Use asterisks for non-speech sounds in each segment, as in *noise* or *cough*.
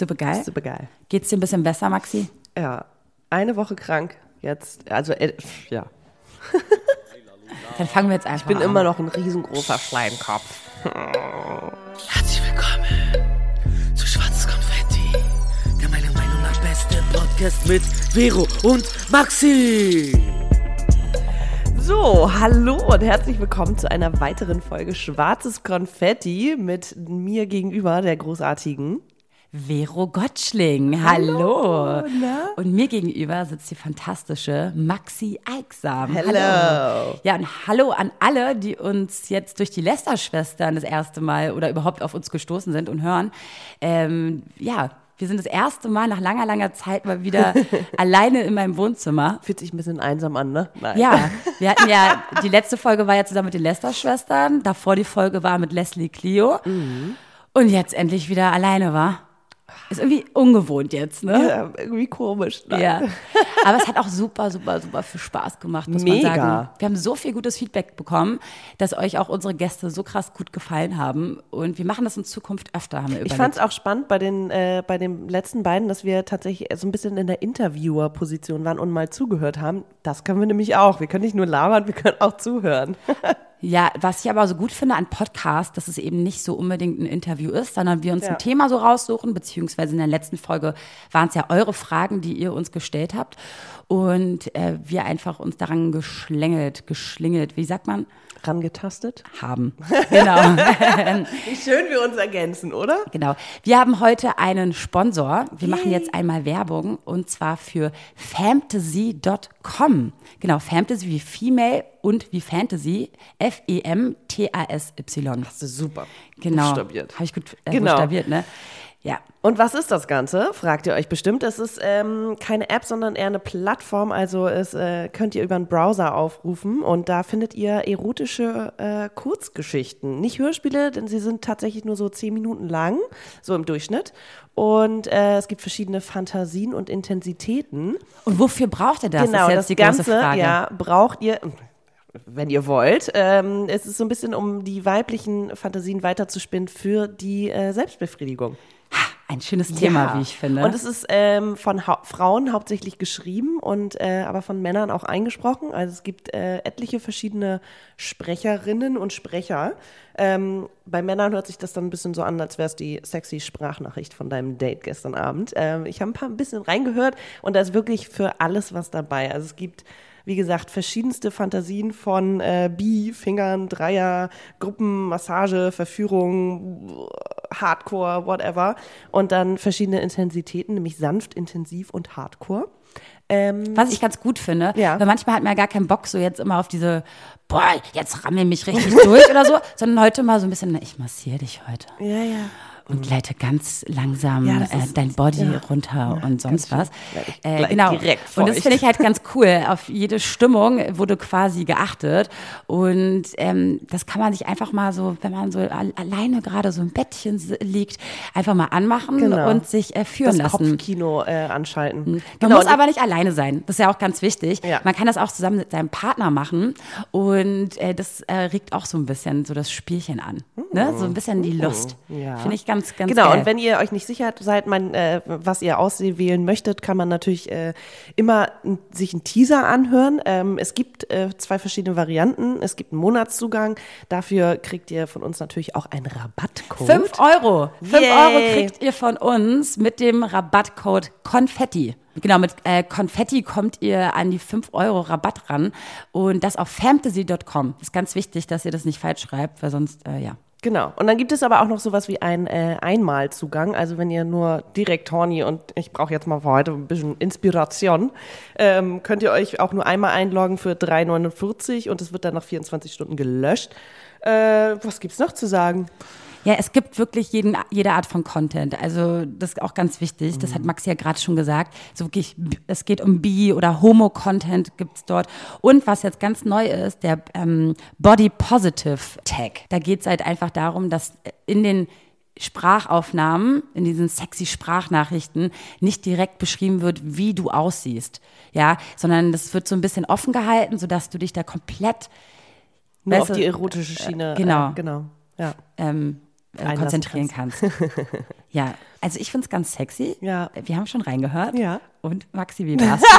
Super geil. Super geil. Geht's dir ein bisschen besser, Maxi? Ja, eine Woche krank jetzt. Also, äh, ja. *laughs* Dann fangen wir jetzt einfach Ich bin an. immer noch ein riesengroßer Schleimkopf. Herzlich willkommen zu Schwarzes Konfetti, der meiner Meinung nach beste Podcast mit Vero und Maxi. So, hallo und herzlich willkommen zu einer weiteren Folge Schwarzes Konfetti mit mir gegenüber, der großartigen. Vero Gottschling. Hallo. na? Und mir gegenüber sitzt die fantastische Maxi Eiksam. Hello. Ja, und hallo an alle, die uns jetzt durch die Lester-Schwestern das erste Mal oder überhaupt auf uns gestoßen sind und hören. Ähm, ja, wir sind das erste Mal nach langer, langer Zeit mal wieder *laughs* alleine in meinem Wohnzimmer. Fühlt sich ein bisschen einsam an, ne? Nein. Ja, wir hatten ja, *laughs* die letzte Folge war ja zusammen mit den Lester-Schwestern, davor die Folge war mit Leslie Clio und jetzt endlich wieder alleine war. Ist irgendwie ungewohnt jetzt, ne? Ja, irgendwie komisch. Nein. Ja. Aber es hat auch super, super, super viel Spaß gemacht, muss Mega. man sagen. Wir haben so viel gutes Feedback bekommen, dass euch auch unsere Gäste so krass gut gefallen haben. Und wir machen das in Zukunft öfter, haben wir Ich überlegt. fand es auch spannend bei den, äh, bei den letzten beiden, dass wir tatsächlich so ein bisschen in der Interviewer-Position waren und mal zugehört haben. Das können wir nämlich auch. Wir können nicht nur labern, wir können auch zuhören. *laughs* Ja, was ich aber so gut finde an Podcasts, dass es eben nicht so unbedingt ein Interview ist, sondern wir uns Ja. ein Thema so raussuchen, beziehungsweise in der letzten Folge waren es ja eure Fragen, die ihr uns gestellt habt. Und äh, wir einfach uns daran geschlängelt, geschlingelt, wie sagt man, Rangetastet. haben. Genau. *laughs* Wie schön wir uns ergänzen, oder? Genau. Wir haben heute einen Sponsor. Wir machen jetzt einmal Werbung und zwar für fantasy.com. Genau, Fantasy wie Female und wie Fantasy. F-E-M-T-A-S-Y. Das ist super. Genau. Habe ich gut äh, Genau. buchstabiert, ne? Ja. Und was ist das Ganze? Fragt ihr euch bestimmt. Es ist ähm, keine App, sondern eher eine Plattform. Also es äh, könnt ihr über einen Browser aufrufen und da findet ihr erotische äh, Kurzgeschichten. Nicht Hörspiele, denn sie sind tatsächlich nur so zehn Minuten lang, so im Durchschnitt. Und äh, es gibt verschiedene Fantasien und Intensitäten. Und wofür braucht ihr das? genau, ist jetzt das die Ganze große Frage. ja, braucht ihr, wenn ihr wollt. Ähm, es ist so ein bisschen, um die weiblichen Fantasien weiterzuspinnen für die äh, Selbstbefriedigung. Ein schönes Thema, Ja. wie ich finde. Und es ist ähm, von Hau Frauen hauptsächlich geschrieben und äh, aber von Männern auch eingesprochen. Also es gibt äh, etliche verschiedene Sprecherinnen und Sprecher. Ähm, bei Männern hört sich das dann ein bisschen so an, als wäre es die sexy Sprachnachricht von deinem Date gestern Abend. Ähm, ich habe ein paar ein bisschen reingehört und da ist wirklich für alles was dabei. Also es gibt wie gesagt, verschiedenste Fantasien von äh, Bi, Fingern, Dreier, Gruppen, Massage, Verführung, Hardcore, whatever. Und dann verschiedene Intensitäten, nämlich sanft, intensiv und Hardcore. Ähm, Was ich ganz gut finde, Ja. weil manchmal hat man ja gar keinen Bock, so jetzt immer auf diese, boah, jetzt rammel mich richtig *laughs* durch oder so, sondern heute mal so ein bisschen, na, ich massiere dich heute. ja, ja. Und leite ganz langsam Ja, äh, dein Body ja. runter und sonst was. Äh, genau. direkt und das finde ich halt ganz *laughs* cool. Auf jede Stimmung wurde quasi geachtet. Und ähm, das kann man sich einfach mal so, wenn man so al alleine gerade so im Bettchen liegt, einfach mal anmachen Genau. und sich äh, führen Das lassen. Kopfkino äh, anschalten. Man Genau, muss aber nicht alleine sein. Das ist ja auch ganz wichtig. Ja. Man kann das auch zusammen mit seinem Partner machen. Und äh, das äh, regt auch so ein bisschen so das Spielchen an. Ne? So ein bisschen die Lust. Ja. Finde ich ganz, ganz Genau, geil. und wenn ihr euch nicht sicher seid, mein, äh, was ihr auswählen möchtet, kann man natürlich äh, immer sich einen Teaser anhören. Ähm, es gibt äh, zwei verschiedene Varianten. Es gibt einen Monatszugang. Dafür kriegt ihr von uns natürlich auch einen Rabattcode. 5 Euro. 5 Yay. Euro kriegt ihr von uns mit dem Rabattcode Konfetti. Genau, mit äh, Konfetti kommt ihr an die 5 Euro Rabatt ran. Und das auf fantasy.com. Ist ganz wichtig, dass ihr das nicht falsch schreibt, weil sonst, äh, ja. Genau. Und dann gibt es aber auch noch sowas wie einen äh, Einmalzugang. Also wenn ihr nur direkt horny und ich brauche jetzt mal für heute ein bisschen Inspiration, ähm, könnt ihr euch auch nur einmal einloggen für 3,49 und es wird dann nach 24 Stunden gelöscht. Äh, was gibt's noch zu sagen? Ja, es gibt wirklich jeden, jede Art von Content. Also das ist auch ganz wichtig. Das hat Maxi ja gerade schon gesagt. So wirklich, es geht um Bi- oder Homo-Content gibt's dort. Und was jetzt ganz neu ist, der ähm, Body Positive Tag. Da geht's halt einfach darum, dass in den Sprachaufnahmen, in diesen sexy Sprachnachrichten nicht direkt beschrieben wird, wie du aussiehst. Ja, sondern das wird so ein bisschen offen gehalten, sodass du dich da komplett Nur Weißt auf die erotische Schiene. genau. Äh, genau. Ja. ähm, äh, konzentrieren kannst. *laughs* Ja, also ich finde es ganz sexy. Ja. Wir haben schon reingehört. Ja. Und Maxi, wie war's? *laughs*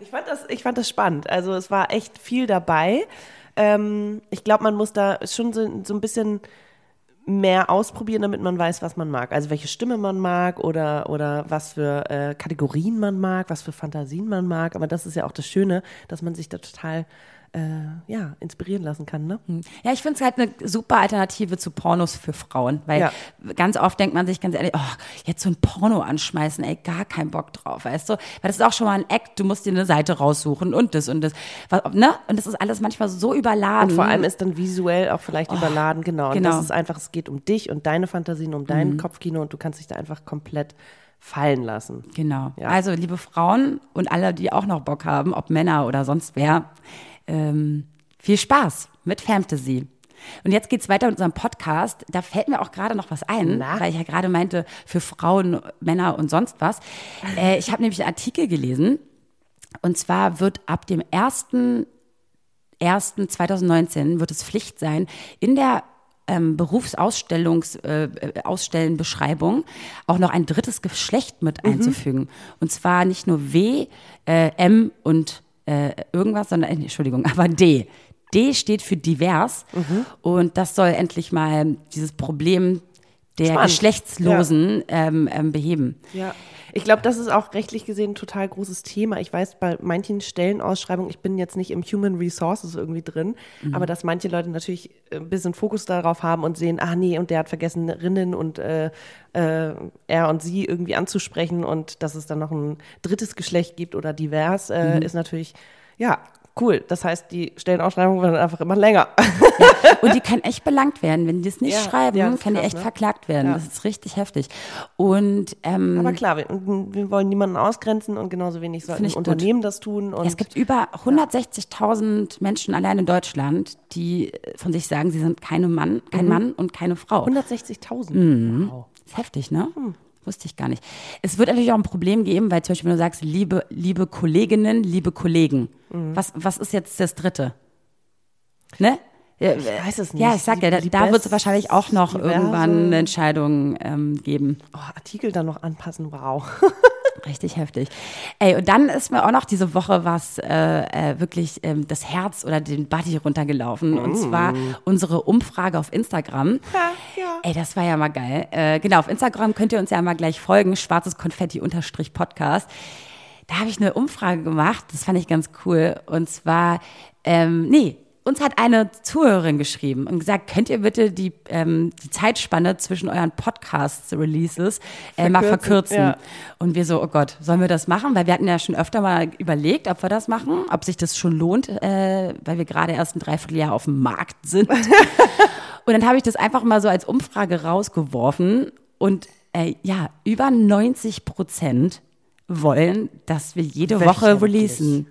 Ich fand das, ich fand das spannend. Also es war echt viel dabei. Ähm, ich glaube, man muss da schon so, so ein bisschen mehr ausprobieren, damit man weiß, was man mag. Also welche Stimme man mag oder, oder was für äh, Kategorien man mag, was für Fantasien man mag. Aber das ist ja auch das Schöne, dass man sich da total äh, ja, inspirieren lassen kann. Ne? Ja, ich finde es halt eine super Alternative zu Pornos für Frauen, weil Ja. ganz oft denkt man sich ganz ehrlich, oh, jetzt so ein Porno anschmeißen, ey, gar keinen Bock drauf, weißt du? Weil das ist auch schon mal ein Act, du musst dir eine Seite raussuchen und das und das, ne? Und das ist alles manchmal so überladen. Und vor allem ist dann visuell auch vielleicht überladen, genau. Und genau. das ist einfach, es geht um dich und deine Fantasien, um dein Kopfkino und du kannst dich da einfach komplett fallen lassen. Genau. Ja. Also, liebe Frauen und alle, die auch noch Bock haben, ob Männer oder sonst wer, ähm, viel Spaß mit Fantasy. Und jetzt geht's weiter mit unserem Podcast. Da fällt mir auch gerade noch was ein, Na? weil ich ja gerade meinte, für Frauen, Männer und sonst was. Äh, ich habe nämlich einen Artikel gelesen. Und zwar wird ab dem 1.1.2019 wird es Pflicht sein, in der ähm, Berufsausstellungs äh, auch noch ein drittes Geschlecht mit einzufügen. Und zwar nicht nur W, äh, M und äh, irgendwas, sondern, äh, Entschuldigung, *laughs* aber D. D steht für divers und das soll endlich mal dieses Problem der Spannend. Geschlechtslosen ähm, ähm, beheben. Ja. Ich glaube, das ist auch rechtlich gesehen ein total großes Thema. Ich weiß, bei manchen Stellenausschreibungen, ich bin jetzt nicht im Human Resources irgendwie drin, aber dass manche Leute natürlich ein bisschen Fokus darauf haben und sehen, ah nee, und der hat vergessen, Rinnen und äh, äh, er und sie irgendwie anzusprechen und dass es dann noch ein drittes Geschlecht gibt oder divers, äh, ist natürlich, ja, cool. Das heißt, die Stellenausschreibungen werden einfach immer länger. Und die kann echt belangt werden. Wenn die das nicht Ja, schreiben, ja, kann die echt ne? verklagt werden. Ja. Das ist richtig heftig. Und ähm, aber klar, wir, wir wollen niemanden ausgrenzen und genauso wenig sollten ich gut. Unternehmen das tun. Es gibt über 160.000 Menschen allein in Deutschland, die äh, von sich sagen, sie sind keine Mann, Mhm. kein Mann und keine Frau. 160.000. Wow. ist heftig, ne? Wusste ich gar nicht. Es wird natürlich auch ein Problem geben, weil zum Beispiel, wenn du sagst, liebe, liebe Kolleginnen, liebe Kollegen, Mhm. was, was ist jetzt das Dritte? Ne? Ich weiß es nicht. Ja, ich sag ja, da, Die- die da wird es wahrscheinlich auch noch irgendwann eine Entscheidung ähm, geben. Oh, Artikel dann noch anpassen, wow. *laughs* Richtig heftig. Ey, und dann ist mir auch noch diese Woche was äh, äh, wirklich ähm, das Herz oder den Body runtergelaufen. Und zwar unsere Umfrage auf Instagram. Ja, ja. Ey, das war ja mal geil. Äh, genau, auf Instagram könnt ihr uns ja mal gleich folgen, schwarzes Konfetti unterstrich Podcast. Da habe ich eine Umfrage gemacht, das fand ich ganz cool. Und zwar, ähm, nee, uns hat eine Zuhörerin geschrieben und gesagt, könnt ihr bitte die, ähm, die Zeitspanne zwischen euren Podcast-Releases äh, mal Verkürzen, ja. Und wir so, oh Gott, sollen wir das machen? Weil wir hatten ja schon öfter mal überlegt, ob wir das machen, ob sich das schon lohnt, äh, weil wir gerade erst ein Dreivierteljahr auf dem Markt sind. *laughs* und dann habe ich das einfach mal so als Umfrage rausgeworfen und äh, ja, über 90 Prozent wollen, dass wir jede Woche releasen.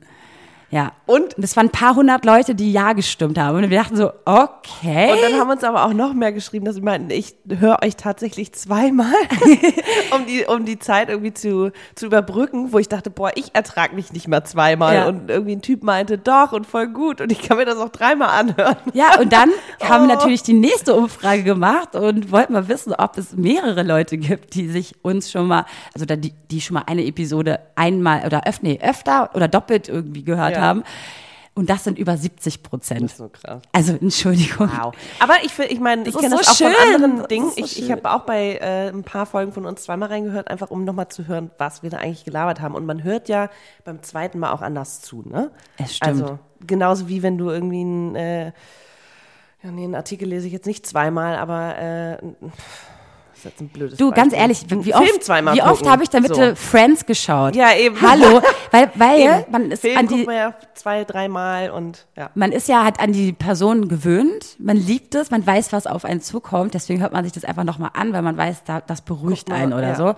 Ja. Und? Und es waren ein paar hundert Leute, die Ja gestimmt haben. Und wir dachten so, okay. Und dann haben uns aber auch noch mehr geschrieben, dass sie meinten, ich höre euch tatsächlich zweimal, *laughs* um, die, um die Zeit irgendwie zu, zu überbrücken, wo ich dachte, boah, ich ertrage mich nicht mal zweimal. Ja. Und irgendwie ein Typ meinte, doch und voll gut. Und ich kann mir das auch dreimal anhören. Ja, und dann *laughs* haben wir Oh. natürlich die nächste Umfrage gemacht und wollten mal wissen, ob es mehrere Leute gibt, die sich uns schon mal, also die, die schon mal eine Episode einmal oder öf, nee, öfter oder doppelt irgendwie gehört Ja. haben. Und das sind über 70 Prozent. so krass. Also Entschuldigung. Wow. Aber ich, ich meine, ich ist kenne so das auch schön. von anderen Das Dingen. ist so ich ich habe auch bei äh, ein paar Folgen von uns zweimal reingehört, einfach um nochmal zu hören, was wir da eigentlich gelabert haben. Und man hört ja beim zweiten Mal auch anders zu, ne? Es stimmt. Also genauso wie wenn du irgendwie ein, äh, ja nee, einen Artikel lese ich jetzt nicht zweimal, aber äh, das ist jetzt ein blödes Du, ganz Beispiel. ehrlich, wie Film oft, zweimal wie oft gucken. habe ich da bitte So. Friends geschaut? Ja, eben. Hallo, *laughs* weil, weil man ist Film an guckt die, man ja zwei, dreimal und ja. man ist ja halt an die Person gewöhnt, man liebt es, man weiß, was auf einen zukommt, deswegen hört man sich das einfach nochmal an, weil man weiß, da, das beruhigt Guck mal, einen oder ja. so.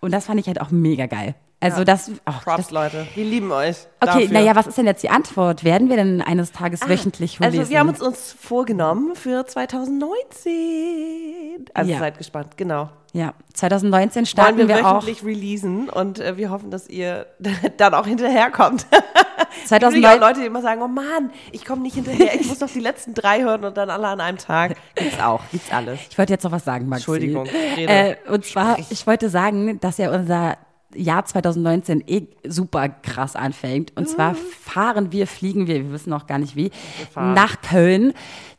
Und das fand ich halt auch mega geil. Also Ja. das, oh, Props, das Leute. Wir lieben euch. Okay, naja, was ist denn jetzt die Antwort? Werden wir denn eines Tages wöchentlich releasen? Also wir haben uns uns vorgenommen für 2019. Also Ja. seid gespannt, genau. ja, 2019 Wollen starten wir, wir, auch. wöchentlich releasen und äh, wir hoffen, dass ihr *laughs* dann auch hinterherkommt. 2009 Natürlich auch Leute, die immer sagen, oh Mann, ich komme nicht hinterher, ich muss noch die letzten drei hören und dann alle an einem Tag. Gibt's auch, gibt's alles. Ich wollte jetzt noch was sagen, Maxi. Entschuldigung. Äh, und zwar, ich wollte sagen, dass ja unser Jahr 2019 eh super krass anfängt. Und zwar Mhm. fahren wir, fliegen wir, wir wissen noch gar nicht wie, nach Köln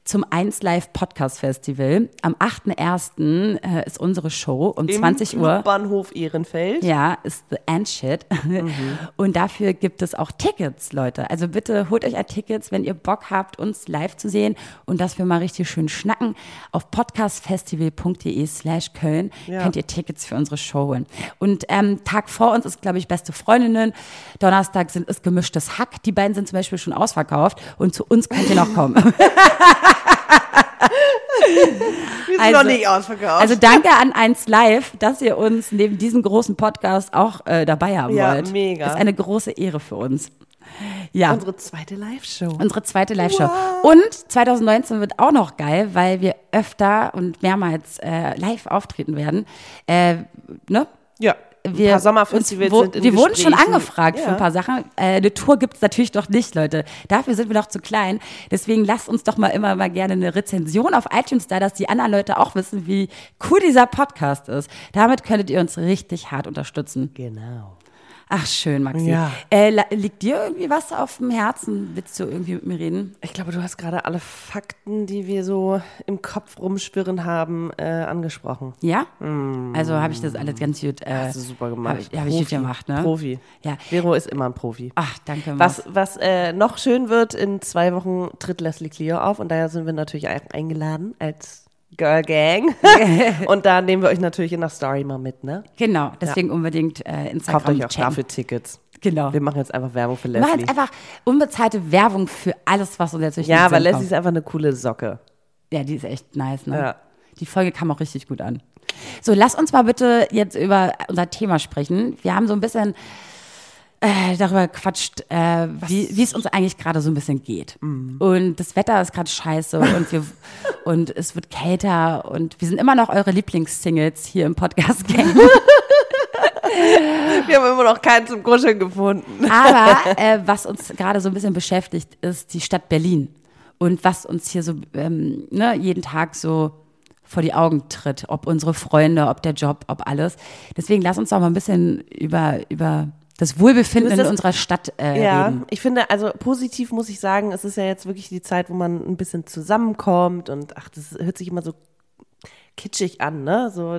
zum 1 Live Podcast Festival. Am 8.1. Äh, ist unsere Show um 20 Uhr. Bahnhof Ehrenfeld. Ja, ist The End Shit. *laughs* Und dafür gibt es auch Tickets, Leute. Also bitte holt euch ein Tickets, wenn ihr Bock habt, uns live zu sehen und dass wir mal richtig schön schnacken. Auf podcastfestival.de slash Köln Ja. könnt ihr Tickets für unsere Show holen. Und ähm, Tag vor uns ist, glaube ich, Beste Freundinnen. Donnerstag sind, ist gemischtes Hack. Die beiden sind zum Beispiel schon ausverkauft. Und zu uns könnt ihr noch kommen. *laughs* *laughs* *laughs* Wir sind Also- noch nicht ausverkauft. Also danke an 1 Live, dass ihr uns neben diesem großen Podcast auch äh, dabei haben Ja, wollt. mega. Ist eine große Ehre für uns. Ja, unsere, unsere zweite Live-Show. zweite Live-Show. Und 2019 wird auch noch geil, weil wir öfter und mehrmals äh, live auftreten werden. Äh, ne? Ja, wir, ein paar Sommerfestivals wo, sind in Wir wurden schon Gesprächen. angefragt für Ja. ein paar Sachen. Äh, eine Tour gibt's natürlich doch nicht, Leute. Dafür sind wir doch zu klein. Deswegen lasst uns doch mal immer mal gerne eine Rezension auf iTunes da, dass die anderen Leute auch wissen, wie cool dieser Podcast ist. Damit könntet ihr uns richtig hart unterstützen. Genau. Ach, schön, Maxi. Ja. Äh, liegt dir irgendwie was auf dem Herzen? Willst du irgendwie mit mir reden? Ich glaube, du hast gerade alle Fakten, die wir so im Kopf rumschwirren haben, äh, angesprochen. Ja? Also habe ich das alles ganz gut. Äh, Hast du super gemacht. Habe ich, hab ich gut gemacht, ne? Profi. Ja. Vero ist immer ein Profi. Ach, danke. Was, was äh, noch schön wird, in zwei Wochen tritt Leslie Cleo auf und daher sind wir natürlich eingeladen als Girl Gang. *laughs* und da nehmen wir euch natürlich in der Story mal mit, ne? Genau, deswegen unbedingt äh, Instagram Kauft euch auch checken. dafür Tickets. Genau. Wir machen jetzt einfach Werbung für Wir machen Leslie. jetzt einfach unbezahlte Werbung für alles, was uns jetzt durch Ja, aber Sinn Leslie kommt. ist einfach eine coole Socke. Ja, die ist echt nice, ne? Ja. Die Folge kam auch richtig gut an. So, lass uns mal bitte jetzt über unser Thema sprechen. Wir haben so ein bisschen äh, darüber gequatscht, äh, wie es uns eigentlich gerade so ein bisschen geht. Mhm. Und das Wetter ist gerade scheiße *laughs* und wir und es wird kälter und wir sind immer noch eure Lieblingssingles hier im Podcast *laughs* Gang. Wir haben immer noch keinen zum Kuscheln gefunden. Aber *laughs* äh, was uns gerade so ein bisschen beschäftigt, ist die Stadt Berlin. Und was uns hier so ähm, ne, jeden Tag so vor die Augen tritt, ob unsere Freunde, ob der Job, ob alles. Deswegen lass uns doch mal ein bisschen über, über das Wohlbefinden ist in das- unserer Stadt äh, Ja, reden. ich finde, also positiv muss ich sagen, es ist ja jetzt wirklich die Zeit, wo man ein bisschen zusammenkommt und ach, das hört sich immer so kitschig an, ne? So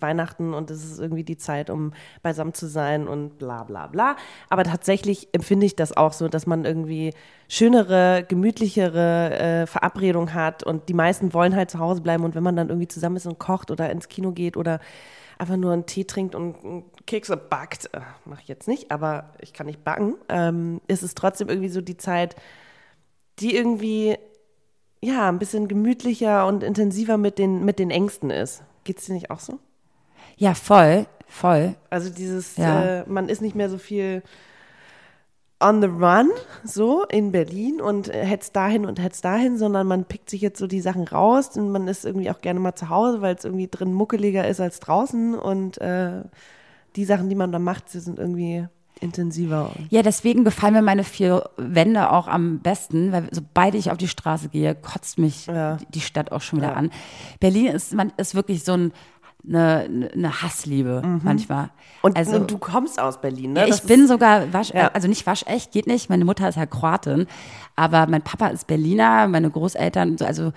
Weihnachten und es ist irgendwie die Zeit, um beisammen zu sein und bla bla bla. Aber tatsächlich empfinde ich das auch so, dass man irgendwie schönere, gemütlichere äh, Verabredungen hat und die meisten wollen halt zu Hause bleiben und wenn man dann irgendwie zusammen ist und kocht oder ins Kino geht oder einfach nur einen Tee trinkt und Kekse backt, äh, mache ich jetzt nicht, aber ich kann nicht backen, ähm, ist es trotzdem irgendwie so die Zeit, die irgendwie ja, ein bisschen gemütlicher und intensiver mit den, mit den Ängsten ist. Geht's dir nicht auch so? Ja, voll, voll. Also dieses, Ja. äh, man ist nicht mehr so viel on the run, so in Berlin und hetzt dahin und hetzt dahin, sondern man pickt sich jetzt so die Sachen raus und man ist irgendwie auch gerne mal zu Hause, weil es irgendwie drin muckeliger ist als draußen und äh, die Sachen, die man da macht, die sind irgendwie intensiver. Ja, deswegen gefallen mir meine vier Wände auch am besten, weil sobald ich auf die Straße gehe, kotzt mich Ja. die Stadt auch schon wieder Ja. an. Berlin ist, man ist wirklich so ein, eine, eine Hassliebe manchmal. Mhm. Und, also, und du kommst aus Berlin, ne? ja, Das ich bin sogar wasch, Ja. also nicht waschecht, geht nicht. Meine Mutter ist ja Kroatin, aber mein Papa ist Berliner, meine Großeltern, so, also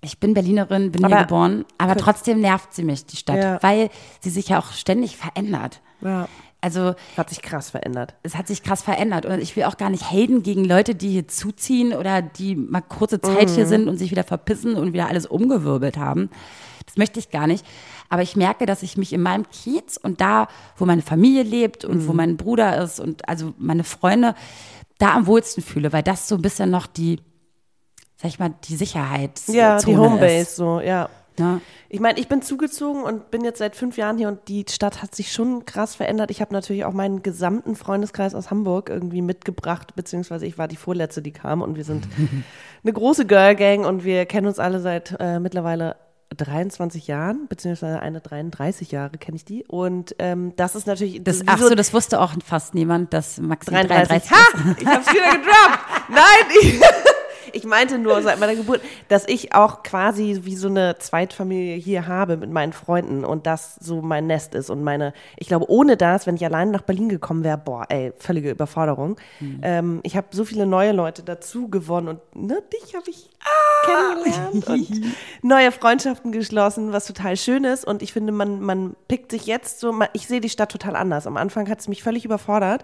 ich bin Berlinerin, bin hier Aber- geboren, aber trotzdem nervt sie mich, die Stadt, Ja. weil sie sich ja auch ständig verändert. Ja. Also hat sich krass verändert. es hat sich krass verändert und ich will auch gar nicht haten gegen Leute, die hier zuziehen oder die mal kurze Zeit hier sind und sich wieder verpissen und wieder alles umgewirbelt haben. Das möchte ich gar nicht. Aber ich merke, dass ich mich in meinem Kiez und da, wo meine Familie lebt und wo mein Bruder ist und also meine Freunde, da am wohlsten fühle, weil das so ein bisschen noch die, sag ich mal, die Sicherheit Ja, die Homebase, so, ja. Ja. Ich meine, ich bin zugezogen und bin jetzt seit fünf Jahren hier und die Stadt hat sich schon krass verändert. Ich habe natürlich auch meinen gesamten Freundeskreis aus Hamburg irgendwie mitgebracht, beziehungsweise ich war die Vorletzte, die kam und wir sind *laughs* eine große Girl Gang und wir kennen uns alle seit äh, mittlerweile 23 Jahren, beziehungsweise eine 33 Jahre kenne ich die. Und ähm, das ist natürlich. Das, ach so, das wusste auch fast niemand, dass Maxi 33, 33. *laughs* Ha! Ich hab's wieder gedroppt. Nein, ich, ich meinte nur seit meiner Geburt, dass ich auch quasi wie so eine Zweitfamilie hier habe mit meinen Freunden und das so mein Nest ist und meine, ich glaube, ohne das, wenn ich allein nach Berlin gekommen wäre, boah, ey, völlige Überforderung. Ähm, ich habe so viele neue Leute dazu gewonnen und ne, dich habe ich kennengelernt und *laughs* neue Freundschaften geschlossen, was total schön ist. Und ich finde, man, man pickt sich jetzt so, ich sehe die Stadt total anders. Am Anfang hat es mich völlig überfordert.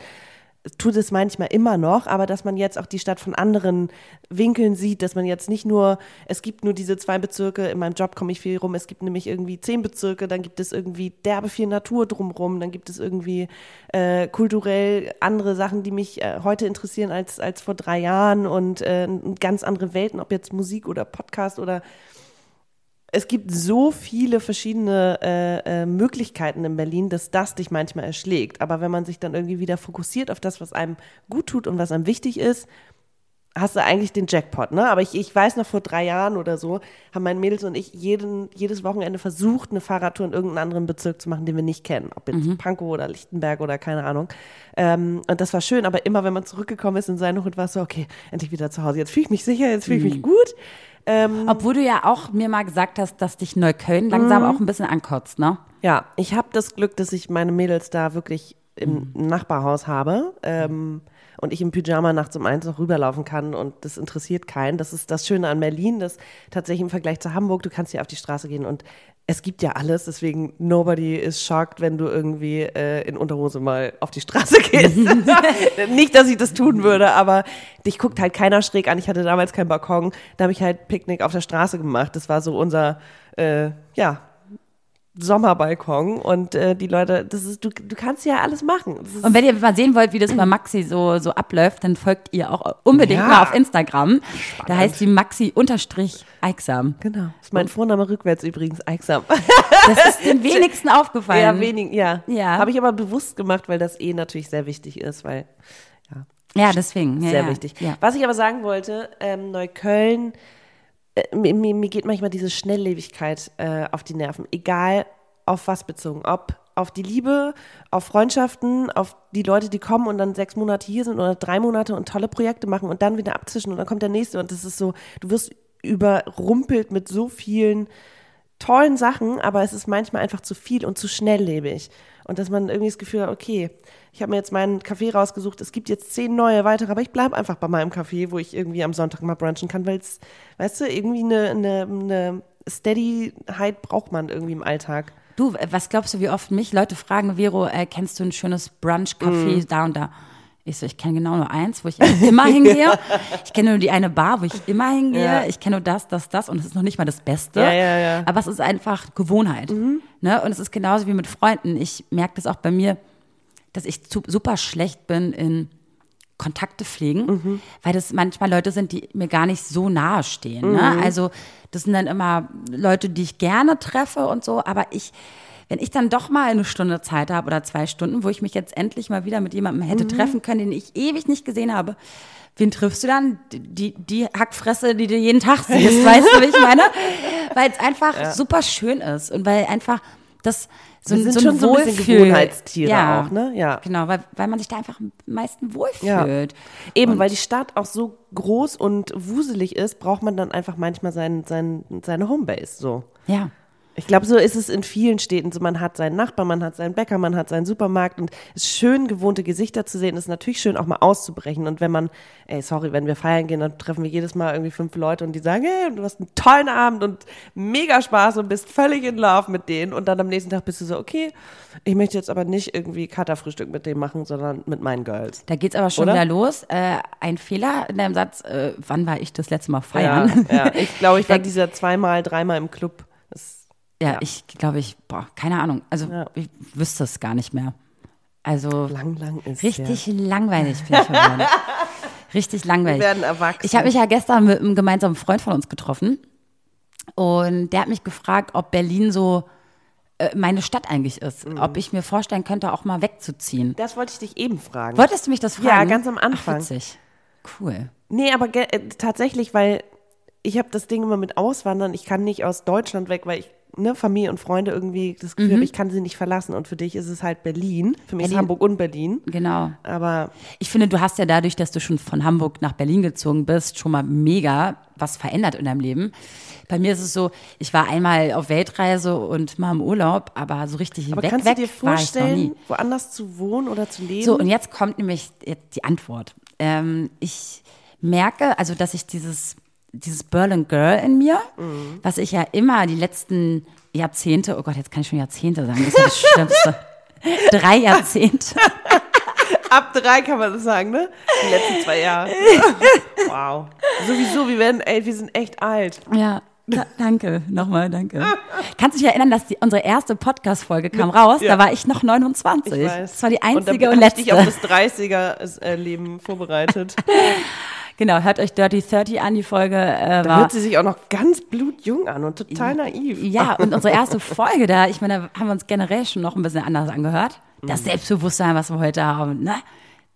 Tut es manchmal immer noch, aber dass man jetzt auch die Stadt von anderen Winkeln sieht, dass man jetzt nicht nur, es gibt nur diese zwei Bezirke, in meinem Job komme ich viel rum, es gibt nämlich irgendwie zehn Bezirke, dann gibt es irgendwie derbe viel Natur drumrum, dann gibt es irgendwie äh, kulturell andere Sachen, die mich äh, heute interessieren als, als vor drei Jahren und äh, ganz andere Welten, ob jetzt Musik oder Podcast oder es gibt so viele verschiedene äh, äh, Möglichkeiten in Berlin, dass das dich manchmal erschlägt. Aber wenn man sich dann irgendwie wieder fokussiert auf das, was einem gut tut und was einem wichtig ist, hast du eigentlich den Jackpot, ne? Aber ich, ich weiß noch vor drei Jahren oder so, haben meine Mädels und ich jeden, jedes Wochenende versucht, eine Fahrradtour in irgendeinen anderen Bezirk zu machen, den wir nicht kennen. Ob jetzt Pankow oder Lichtenberg oder keine Ahnung. Ähm, und das war schön, aber immer wenn man zurückgekommen ist in seine Hut, war es so, okay, endlich wieder zu Hause. Jetzt fühle ich mich sicher, jetzt fühle ich mich gut. Ähm, Obwohl du ja auch mir mal gesagt hast, dass dich Neukölln langsam Mhm. auch ein bisschen ankotzt, ne? Ja, ich habe das Glück, dass ich meine Mädels da wirklich im Nachbarhaus habe ähm, und ich im Pyjama nachts um eins noch rüberlaufen kann und das interessiert keinen. Das ist das Schöne an Berlin, dass tatsächlich im Vergleich zu Hamburg, du kannst hier auf die Straße gehen und es gibt ja alles, deswegen nobody is shocked, wenn du irgendwie äh, in Unterhose mal auf die Straße gehst. *laughs* Nicht, dass ich das tun würde, aber dich guckt halt keiner schräg an. Ich hatte damals keinen Balkon, da habe ich halt Picknick auf der Straße gemacht. Das war so unser, äh, ja, Sommerbalkon und äh, die Leute, das ist, du, du kannst ja alles machen. Das Und wenn ihr mal sehen wollt, wie das bei Maxi so, so abläuft, dann folgt ihr auch unbedingt Ja. mal auf Instagram. Da heißt sie Maxi unterstrich Eiksam. genau. Ist mein Vorname rückwärts übrigens, Eiksam. Das ist den *laughs* wenigsten aufgefallen. ja, wenig, ja. Ja. Habe ich aber bewusst gemacht, weil das eh natürlich sehr wichtig ist, weil, ja, Ja, deswegen. Ja, sehr wichtig. Ja. Was ich aber sagen wollte, ähm, Neukölln, mir, mir mir geht manchmal diese Schnelllebigkeit äh, auf die Nerven, egal auf was bezogen, ob auf die Liebe, auf Freundschaften, auf die Leute, die kommen und dann sechs Monate hier sind oder drei Monate und tolle Projekte machen und dann wieder abzischen und dann kommt der nächste und das ist so, du wirst überrumpelt mit so vielen tollen Sachen, aber es ist manchmal einfach zu viel und zu schnelllebig. Und dass man irgendwie das Gefühl hat, okay, ich habe mir jetzt meinen Kaffee rausgesucht, es gibt jetzt zehn neue weitere, aber ich bleibe einfach bei meinem Kaffee, wo ich irgendwie am Sonntag mal brunchen kann, weil es, weißt du, irgendwie eine, eine, eine Steadyheit braucht man irgendwie im Alltag. Du, äh, was glaubst du, wie oft mich Leute fragen, Vero, äh, kennst du ein schönes Brunch-Café Mhm. da und da? Ich so, ich kenne genau nur eins, wo ich immer hingehe. Ich kenne nur die eine Bar, wo ich immer hingehe. Ja. Ich kenne nur das, das, das und es ist noch nicht mal das Beste. Ja, ja, ja. Aber es ist einfach Gewohnheit. Ne? Und es ist genauso wie mit Freunden. Ich merke das auch bei mir, dass ich zu, super schlecht bin in Kontakte pflegen, Mhm. weil das manchmal Leute sind, die mir gar nicht so nahe stehen. Ne? Mhm. Also das sind dann immer Leute, die ich gerne treffe und so, aber ich, wenn ich dann doch mal eine Stunde Zeit habe oder zwei Stunden, wo ich mich jetzt endlich mal wieder mit jemandem hätte Mhm. treffen können, den ich ewig nicht gesehen habe, wen triffst du dann? Die, die Hackfresse, die du jeden Tag siehst, *laughs* weißt du, wie ich meine? Weil es einfach super schön ist und weil einfach das so, Wir sind so schon ein so ein bisschen Gewohnheitstiere ja, auch, ne? Ja. Genau, weil, weil man sich da einfach am meisten Ja. wohlfühlt. Eben, Und- weil die Stadt auch so groß und wuselig ist, braucht man dann einfach manchmal sein, sein, seine Homebase, so. Ja. Ich glaube, so ist es in vielen Städten. So, man hat seinen Nachbarn, man hat seinen Bäcker, man hat seinen Supermarkt und es ist schön, gewohnte Gesichter zu sehen. Es ist natürlich schön, auch mal auszubrechen. Und wenn man, ey, sorry, wenn wir feiern gehen, dann treffen wir jedes Mal irgendwie fünf Leute und die sagen, hey, du hast einen tollen Abend und mega Spaß und bist völlig in Love mit denen. Und dann am nächsten Tag bist du so, okay, ich möchte jetzt aber nicht irgendwie Katerfrühstück mit dem machen, sondern mit meinen Girls. Da geht's aber schon Oder? wieder los. Äh, ein Fehler in deinem Satz, äh, wann war ich das letzte Mal Ja, feiern? ja. Ich glaube, ich *laughs* war dieser zweimal, dreimal im Club. Das, Ja, ich glaube, ich, boah, keine Ahnung. Also Ja. ich wüsste es gar nicht mehr. Also lang, lang ist richtig langweilig bin ich geworden. *laughs* richtig Wir langweilig. werden erwachsen. Ich habe mich ja gestern mit einem gemeinsamen Freund von uns getroffen. Und der hat mich gefragt, ob Berlin so äh, meine Stadt eigentlich ist. Mhm. Ob ich mir vorstellen könnte, auch mal wegzuziehen. Das wollte ich dich eben fragen. Wolltest du mich das fragen? Ja, ganz am Anfang. Ach, witzig. Cool. Nee, aber äh, tatsächlich, weil ich habe das Ding immer mit Auswandern. Ich kann nicht aus Deutschland weg, weil ich ne, Familie und Freunde irgendwie das Gefühl habe, ich kann sie nicht verlassen. Und für dich ist es halt Berlin. Für mich ist Berlin. Hamburg und Berlin. Genau. Aber Ich finde, du hast ja dadurch, dass du schon von Hamburg nach Berlin gezogen bist, schon mal mega was verändert in deinem Leben. Bei mir ist es so, ich war einmal auf Weltreise und mal im Urlaub, aber so richtig Aber weg, kannst weg du dir vorstellen, woanders zu wohnen oder zu leben? So, und jetzt kommt nämlich die Antwort. Ähm, ich merke, also, dass ich dieses, dieses Berlin Girl in mir, Mhm. was ich ja immer die letzten Jahrzehnte, oh Gott, jetzt kann ich schon Jahrzehnte sagen, das ist ja das Schlimmste. *laughs* Drei Jahrzehnte. Ab drei kann man das sagen, ne? Die letzten zwei Jahre. *laughs* wow. Sowieso, wir werden, ey, wir sind echt alt. Ja, da, danke, nochmal, danke. *laughs* Kannst du dich erinnern, dass die, unsere erste Podcast-Folge kam raus? Ja. Da war ich noch 29. Ich weiß. Das war die einzige und, und, hab ich dich auf letzte. das 30er-Leben vorbereitet. Genau, hört euch Dirty 30 an, die Folge äh, Da war. hört sie sich auch noch ganz blutjung an und total naiv. Ja, *laughs* und unsere erste Folge da, ich meine, da haben wir uns generell schon noch ein bisschen anders angehört. Das Mhm. Selbstbewusstsein, was wir heute haben, ne?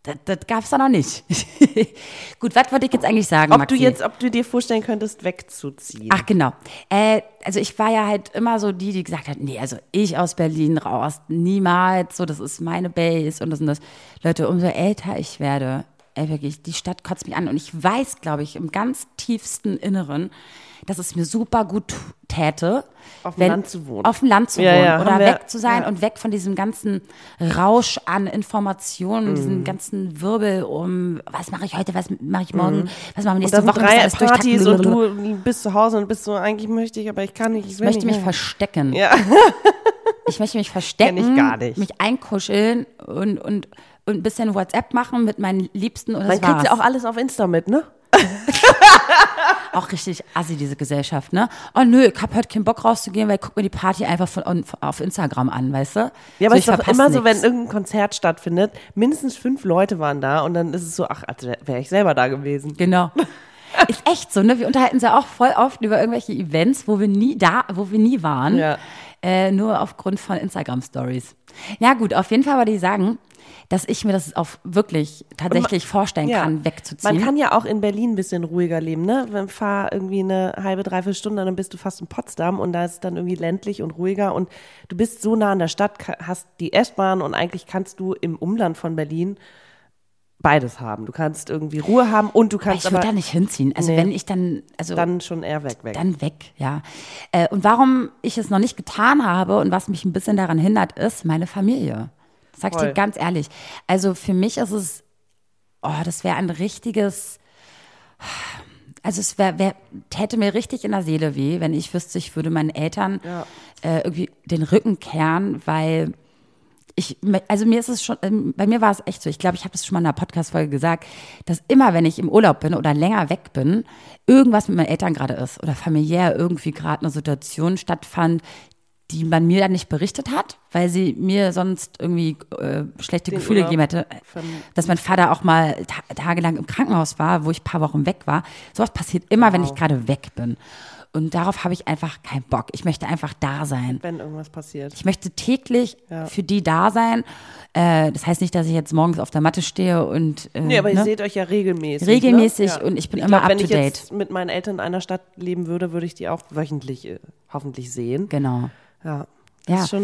Das, das gab es da noch nicht. *laughs* Gut, was wollte ich jetzt eigentlich sagen, Ob Maxi? du jetzt, ob du dir vorstellen könntest, wegzuziehen. Ach genau. Äh, also ich war ja halt immer so die, die gesagt hat, nee, also ich aus Berlin raus, niemals, so das ist meine Base und das und das. Leute, umso älter ich werde, ey, wirklich, die Stadt kotzt mich an und ich weiß, glaube ich, im ganz tiefsten Inneren, dass es mir super gut täte, Auf dem Land zu wohnen. Auf dem Land zu Ja, wohnen ja, oder wir- weg zu sein ja. und weg von diesem ganzen Rausch an Informationen, Mhm. diesen ganzen Wirbel um, was mache ich heute, was mache ich morgen, was machen wir. Und nächste da sind Woche, drei alles Partys und du bist zu Hause und bist so, eigentlich möchte ich, aber ich kann nicht. Ich, Ich möchte nicht mich verstecken. Ja. Ich möchte mich verstecken, Kenn ich gar nicht. mich einkuscheln und, und, und ein bisschen WhatsApp machen mit meinen Liebsten und das Man kriegt ja auch alles auf Insta mit, ne? *laughs* auch richtig assi, diese Gesellschaft, ne? Oh nö, ich hab heute keinen Bock rauszugehen, weil ich guck mir die Party einfach von, on- auf Instagram an, weißt du? Ja, aber so, es ist doch immer so, wenn nix. irgendein Konzert stattfindet, mindestens fünf Leute waren da und dann ist es so, ach, als wäre ich selber da gewesen. Genau. *laughs* Ist echt so, ne? Wir unterhalten uns ja auch voll oft über irgendwelche Events, wo wir nie da, wo wir nie waren. Ja. Äh, nur aufgrund von Instagram-Stories. Ja, gut, auf jeden Fall wollte ich sagen, dass ich mir das auch wirklich tatsächlich vorstellen Ja. kann, wegzuziehen. Man kann ja auch in Berlin ein bisschen ruhiger leben, ne? Wenn fahr irgendwie eine halbe, dreiviertel Stunde, dann bist du fast in Potsdam und da ist es dann irgendwie ländlich und ruhiger und du bist so nah an der Stadt, hast die S-Bahn und eigentlich kannst du im Umland von Berlin beides haben. Du kannst irgendwie Ruhe haben und du kannst ich würde da nicht hinziehen. Also Nee. wenn ich dann, also dann schon eher weg, weg. dann weg, ja. Äh, und warum ich es noch nicht getan habe und was mich ein bisschen daran hindert, ist meine Familie. Das sag ich Voll. dir ganz ehrlich. Also für mich ist es, oh, das wäre ein richtiges, also es wär, wär, täte mir richtig in der Seele weh, wenn ich wüsste, ich würde meinen Eltern Ja. äh, irgendwie den Rücken kehren, weil ich, also mir ist es schon, ähm, bei mir war es echt so, ich glaube, ich habe es schon mal in einer Podcast-Folge gesagt, dass immer, wenn ich im Urlaub bin oder länger weg bin, irgendwas mit meinen Eltern gerade ist oder familiär irgendwie gerade eine Situation stattfand, die man mir dann nicht berichtet hat, weil sie mir sonst irgendwie äh, schlechte Den Gefühle gegeben hätte. von- Dass mein Vater auch mal ta tagelang im Krankenhaus war, wo ich ein paar Wochen weg war. Sowas passiert immer, wenn ich gerade weg bin. Und darauf habe ich einfach keinen Bock. Ich möchte einfach da sein. wenn irgendwas passiert. Ich möchte täglich Ja. für die da sein. Äh, das heißt nicht, dass ich jetzt morgens auf der Matte stehe und äh, Nee, aber ihr ne? seht euch ja regelmäßig. Regelmäßig ne? und ich bin ich immer glaub, wenn up to ich date. jetzt mit meinen Eltern in einer Stadt leben würde, würde ich die auch wöchentlich äh, hoffentlich sehen. genau. Ja. Ja. schon.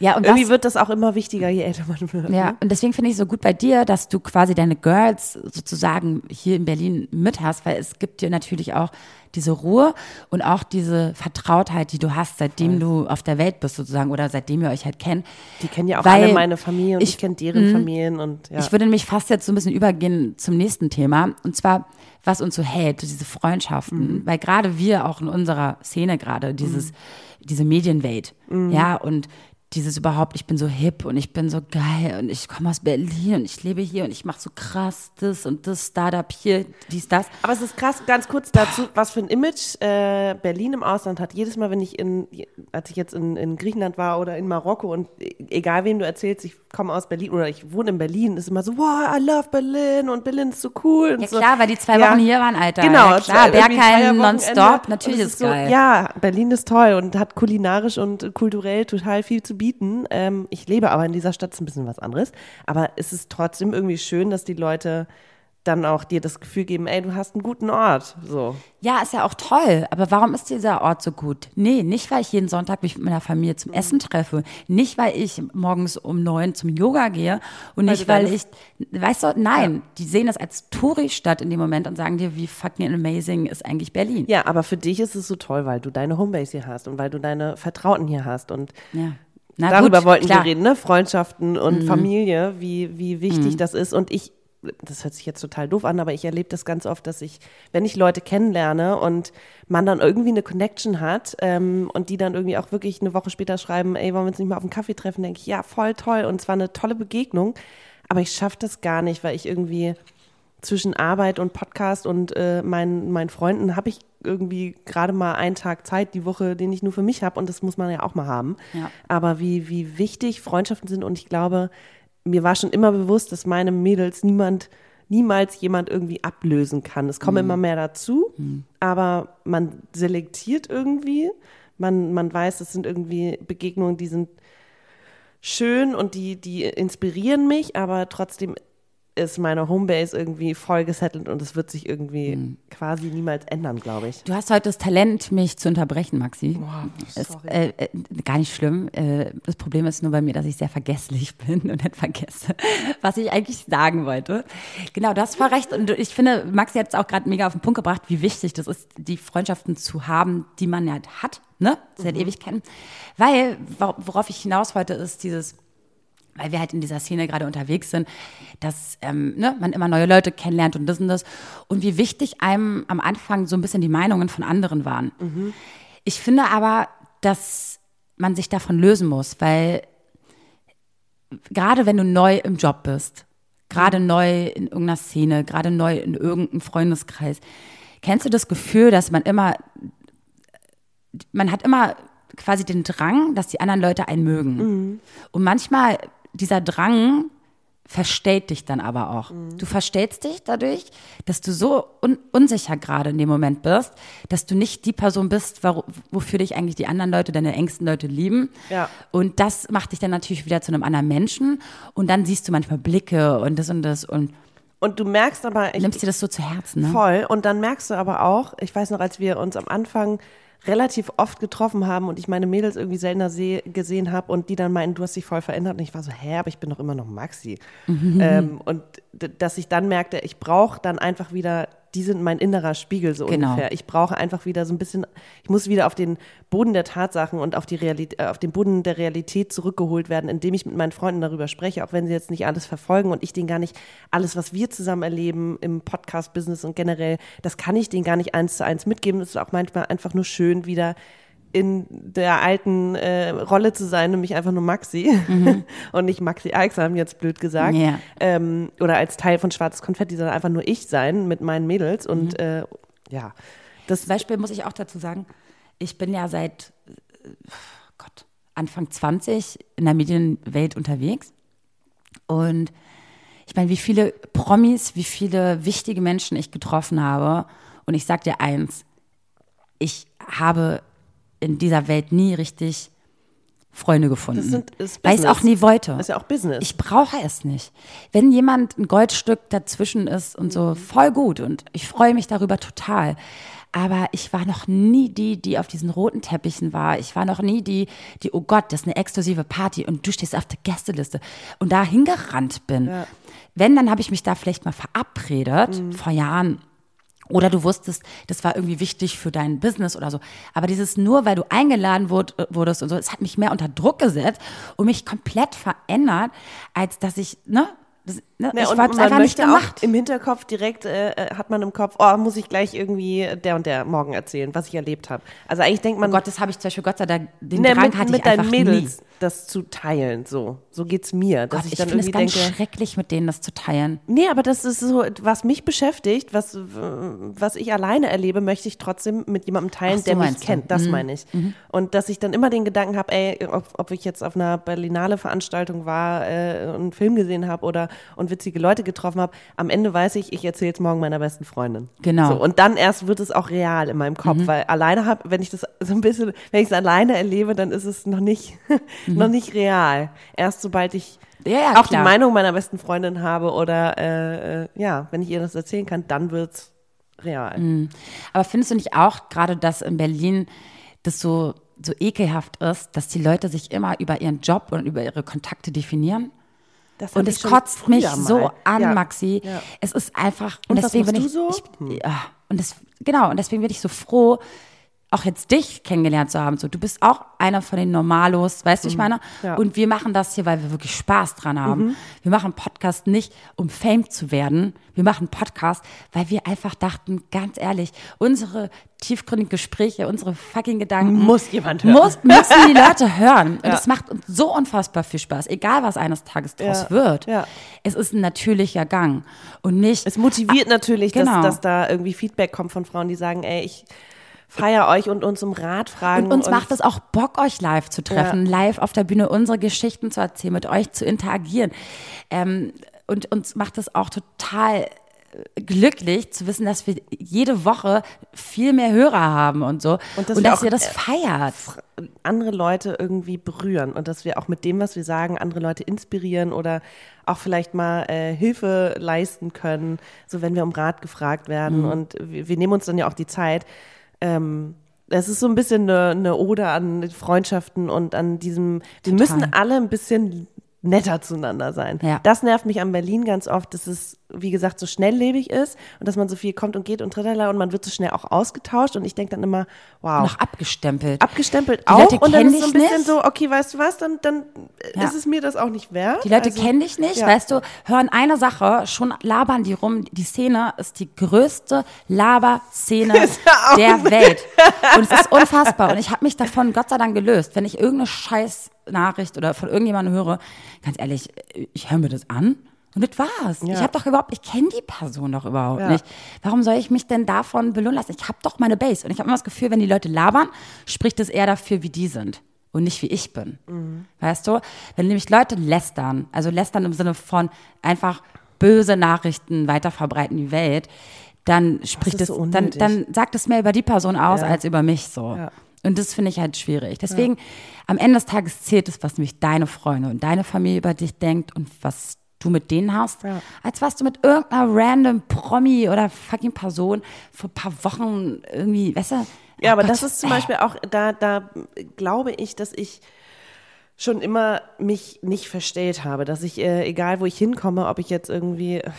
Ja, und irgendwie das, wird das auch immer wichtiger, je älter man wird. ja, ne? und deswegen finde ich es so gut bei dir, dass du quasi deine Girls sozusagen hier in Berlin mit hast, weil es gibt dir natürlich auch diese Ruhe und auch diese Vertrautheit, die du hast, seitdem du auf der Welt bist sozusagen oder seitdem ihr euch halt kennt. Die kennen ja auch Weil alle meine Familie und ich, ich- kenne deren Familien und ja. Ich würde nämlich fast jetzt so ein bisschen übergehen zum nächsten Thema. Und zwar, was uns so hält, diese Freundschaften. Weil gerade wir auch in unserer Szene gerade, dieses, diese Medienwelt, ja, und dieses überhaupt, ich bin so hip und ich bin so geil und ich komme aus Berlin und ich lebe hier und ich mache so krass das und das Startup hier, dies, das. Aber es ist krass, ganz kurz dazu, was für ein Image äh, Berlin im Ausland hat. Jedes Mal, wenn ich in, als ich jetzt in, in Griechenland war oder in Marokko und egal wem du erzählst, ich komme aus Berlin oder ich wohne in Berlin, ist immer so, wow, I love Berlin und Berlin ist so cool. Und Ja so. klar, weil die zwei Ja. Wochen hier waren, Alter. Genau, ja, klar, Bergheim nonstop, natürlich es ist so, geil. Ja, Berlin ist toll und hat kulinarisch und kulturell total viel zu bieten. Ähm, ich lebe aber in dieser Stadt, ist ein bisschen was anderes. Aber es ist trotzdem irgendwie schön, dass die Leute dann auch dir das Gefühl geben, ey, du hast einen guten Ort. So. Ja, ist ja auch toll. Aber warum ist dieser Ort so gut? Nee, nicht, weil ich jeden Sonntag mich mit meiner Familie zum Essen treffe. Nicht, weil ich morgens um neun zum Yoga gehe. Und nicht, Also weil deine- ich, weißt du, nein, die sehen das als Touri-Stadt in dem Moment und sagen dir, wie fucking amazing ist eigentlich Berlin. Ja, aber für dich ist es so toll, weil du deine Homebase hier hast und weil du deine Vertrauten hier hast. Und Ja. Na darüber gut, wollten klar. Mhm. wir reden, ne? Freundschaften und Familie, wie, wie wichtig das ist. Und ich, das hört sich jetzt total doof an, aber ich erlebe das ganz oft, dass ich, wenn ich Leute kennenlerne und man dann irgendwie eine Connection hat ähm, und die dann irgendwie auch wirklich eine Woche später schreiben, ey, wollen wir uns nicht mal auf einen Kaffee treffen, denke ich, ja, voll toll. Und es war eine tolle Begegnung. Aber ich schaffe das gar nicht, weil ich irgendwie zwischen Arbeit und Podcast und äh, meinen, meinen Freunden habe ich irgendwie gerade mal einen Tag Zeit die Woche, den ich nur für mich habe und das muss man ja auch mal haben. Ja. Aber wie, wie wichtig Freundschaften sind und ich glaube, mir war schon immer bewusst, dass meine Mädels niemand, niemals jemand irgendwie ablösen kann. Es kommen immer mehr dazu, aber man selektiert irgendwie. Man, man weiß, es sind irgendwie Begegnungen, die sind schön und die, die inspirieren mich, aber trotzdem ist meine Homebase irgendwie voll gesettelt und es wird sich irgendwie Mhm. quasi niemals ändern, glaube ich. Du hast heute das Talent, mich zu unterbrechen, Maxi. Es, sorry. äh, äh, gar nicht schlimm. Äh, das Problem ist nur bei mir, dass ich sehr vergesslich *laughs* bin und nicht vergesse, was ich eigentlich sagen wollte. Genau, du hast voll recht. Und ich finde, Maxi hat es auch gerade mega auf den Punkt gebracht, wie wichtig das ist, die Freundschaften zu haben, die man ja hat, ne? Seit Ewigkeiten. Weil, wor- worauf ich hinaus wollte, ist dieses, weil wir halt in dieser Szene gerade unterwegs sind, dass ähm, ne, man immer neue Leute kennenlernt und das und das. Und wie wichtig einem am Anfang so ein bisschen die Meinungen von anderen waren. Ich finde aber, dass man sich davon lösen muss, weil gerade wenn du neu im Job bist, gerade neu in irgendeiner Szene, gerade neu in irgendeinem Freundeskreis, kennst du das Gefühl, dass man immer, man hat immer quasi den Drang, dass die anderen Leute einen mögen. Und manchmal dieser Drang verstellt dich dann aber auch. Du verstellst dich dadurch, dass du so un unsicher gerade in dem Moment bist, dass du nicht die Person bist, wofür dich eigentlich die anderen Leute, deine engsten Leute lieben. Ja. Und das macht dich dann natürlich wieder zu einem anderen Menschen. Und dann siehst du manchmal Blicke und das und das und Und du merkst aber, ich, nimmst dir das so zu Herzen. Ne? Voll. Und dann merkst du aber auch, ich weiß noch, als wir uns am Anfang relativ oft getroffen haben und ich meine Mädels irgendwie seltener seh, gesehen habe und die dann meinten, du hast dich voll verändert. Und ich war so, hä, aber ich bin doch immer noch Maxi. Ähm, und dass ich dann merkte, ich brauche dann einfach wieder, die sind mein innerer Spiegel so Genau. ungefähr. Ich brauche einfach wieder so ein bisschen, ich muss wieder auf den Boden der Tatsachen und auf, die Realität, äh, auf den Boden der Realität zurückgeholt werden, indem ich mit meinen Freunden darüber spreche, auch wenn sie jetzt nicht alles verfolgen und ich denen gar nicht alles, was wir zusammen erleben im Podcast-Business und generell, das kann ich denen gar nicht eins zu eins mitgeben. Es ist auch manchmal einfach nur schön, wieder in der alten äh, Rolle zu sein, nämlich einfach nur Maxi *laughs* und nicht Maxi Eichsam, jetzt blöd gesagt. Ja. Ähm, oder als Teil von Schwarzes Konfetti, sondern einfach nur ich sein mit meinen Mädels und äh, ja. Das, Zum Beispiel muss ich auch dazu sagen, ich bin ja seit äh, Gott, Anfang 20 in der Medienwelt unterwegs. Und ich meine, wie viele Promis, wie viele wichtige Menschen ich getroffen habe. Und ich sag dir eins, ich habe in dieser Welt nie richtig Freunde gefunden. Das sind- ist weil ich es Business. auch nie wollte. ist ja auch Business. Ich brauche es nicht. Wenn jemand ein Goldstück dazwischen ist und so, voll gut und ich freue mich darüber total. Aber ich war noch nie die, die auf diesen roten Teppichen war. Ich war noch nie die, die, oh Gott, das ist eine exklusive Party und du stehst auf der Gästeliste und da hingerannt bin. Wenn, dann habe ich mich da vielleicht mal verabredet vor Jahren. Oder du wusstest, das war irgendwie wichtig für dein Business oder so. Aber dieses nur, weil du eingeladen wurd, wurdest und so, es hat mich mehr unter Druck gesetzt und mich komplett verändert, als dass ich, ne? Das, ne Ja, ich man einfach nicht gemacht. im Hinterkopf direkt, äh, äh, hat man im Kopf, oh, muss ich gleich irgendwie der und der morgen erzählen, was ich erlebt habe. Also eigentlich denkt man, Oh Gott, das habe ich zum Beispiel Gott sei Dank, den ne, Drang mit, hatte mit ich einfach deinen Mädels. nie. Das zu teilen. So, so geht's mir, dass Gott, ich ich finde es ganz denke. schrecklich, mit denen das zu teilen. Nee, aber das ist so, was mich beschäftigt, was, was ich alleine erlebe, möchte ich trotzdem mit jemandem teilen, so, der mich du. kennt. Das meine ich. Und dass ich dann immer den Gedanken habe, ey, ob, ob ich jetzt auf einer Berlinale Veranstaltung war, äh, einen Film gesehen habe oder und witzige Leute getroffen habe, am Ende weiß ich, ich erzähle es morgen meiner besten Freundin. Genau. So, und dann erst wird es auch real in meinem Kopf, weil alleine habe, wenn ich das so ein bisschen, wenn ich es alleine erlebe, dann ist es noch nicht, *laughs* noch nicht real. Erst sobald ich Ja, ja, auch klar. die Meinung meiner besten Freundin habe oder äh, äh, ja, wenn ich ihr das erzählen kann, dann wird's real. Mhm. Aber findest du nicht auch gerade, dass in Berlin das so, so ekelhaft ist, dass die Leute sich immer über ihren Job und über ihre Kontakte definieren? Das Und ich es kotzt mich mal. so an, Ja. Maxi. Ja. Es ist einfach. Und was deswegen bin ich, so? Hm. ich ja, und das, genau, und deswegen bin ich so froh, auch jetzt dich kennengelernt zu haben. So, du bist auch einer von den Normalos, weißt du, ich meine? Mhm. Ja. Und wir machen das hier, weil wir wirklich Spaß dran haben. Mhm. Wir machen Podcast nicht, um Fame zu werden. Wir machen Podcast, weil wir einfach dachten, ganz ehrlich, unsere tiefgründigen Gespräche, unsere fucking Gedanken. Muss jemand hören. Muss, müssen die Leute *laughs* hören. Und es macht uns so unfassbar viel Spaß, egal was eines Tages draus Ja. wird. Ja. Es ist ein natürlicher Gang und nicht. Es motiviert natürlich, genau. dass, dass da irgendwie Feedback kommt von Frauen, die sagen, ey, ich feier euch und uns um Rat fragen. Und uns macht es auch Bock, euch live zu treffen, live auf der Bühne unsere Geschichten zu erzählen, mit euch zu interagieren. Ähm, und uns macht es auch total äh, glücklich zu wissen, dass wir jede Woche viel mehr Hörer haben und so. Und dass und wir dass ihr das äh, feiert. andere Leute irgendwie berühren und dass wir auch mit dem, was wir sagen, andere Leute inspirieren oder auch vielleicht mal äh, Hilfe leisten können, so wenn wir um Rat gefragt werden. Mhm. Und wir, wir nehmen uns dann ja auch die Zeit. Ähm, das ist so ein bisschen eine, eine Ode an Freundschaften und an diesem, wir Total. müssen alle ein bisschen netter zueinander sein. Ja. Das nervt mich an Berlin ganz oft, dass es, wie gesagt, so schnelllebig ist und dass man so viel kommt und geht und tritterler und man wird so schnell auch ausgetauscht und ich denke dann immer, wow Noch abgestempelt. abgestempelt Die auch Leute und dann ist so ein bisschen nicht. so, okay, weißt du was, dann, dann Ja. ist es mir das auch nicht wert. Die Leute Also, kennen dich nicht, ja. weißt du, hören eine Sache, schon labern die rum. Die Szene ist die größte Laberszene der Welt. Und es ist unfassbar. Und ich habe mich davon Gott sei Dank gelöst. Wenn ich irgendeine scheiß Nachricht oder von irgendjemandem höre, ganz ehrlich, ich höre mir das an. Und das war's. Ja. Ich habe doch überhaupt, ich kenne die Person doch überhaupt Ja. nicht. Warum soll ich mich denn davon belohnen lassen? Ich habe doch meine Base. Und ich habe immer das Gefühl, wenn die Leute labern, spricht es eher dafür, wie die sind und nicht wie ich bin. Mhm. Weißt du? Wenn nämlich Leute lästern, also lästern im Sinne von einfach böse Nachrichten weiterverbreiten in die Welt, dann spricht es, so dann, dann sagt es mehr über die Person aus Ja. als über mich so. Ja. Und das finde ich halt schwierig. Deswegen, am Ende des Tages zählt es, was nämlich deine Freunde und deine Familie über dich denkt und was du mit denen hast, Ja. als was du mit irgendeiner random Promi oder fucking Person vor ein paar Wochen irgendwie, weißt du? Ja, oh aber Gott, das ist zum äh. Beispiel auch, da, da glaube ich, dass ich schon immer mich nicht verstellt habe, dass ich, äh, egal wo ich hinkomme, ob ich jetzt irgendwie, äh,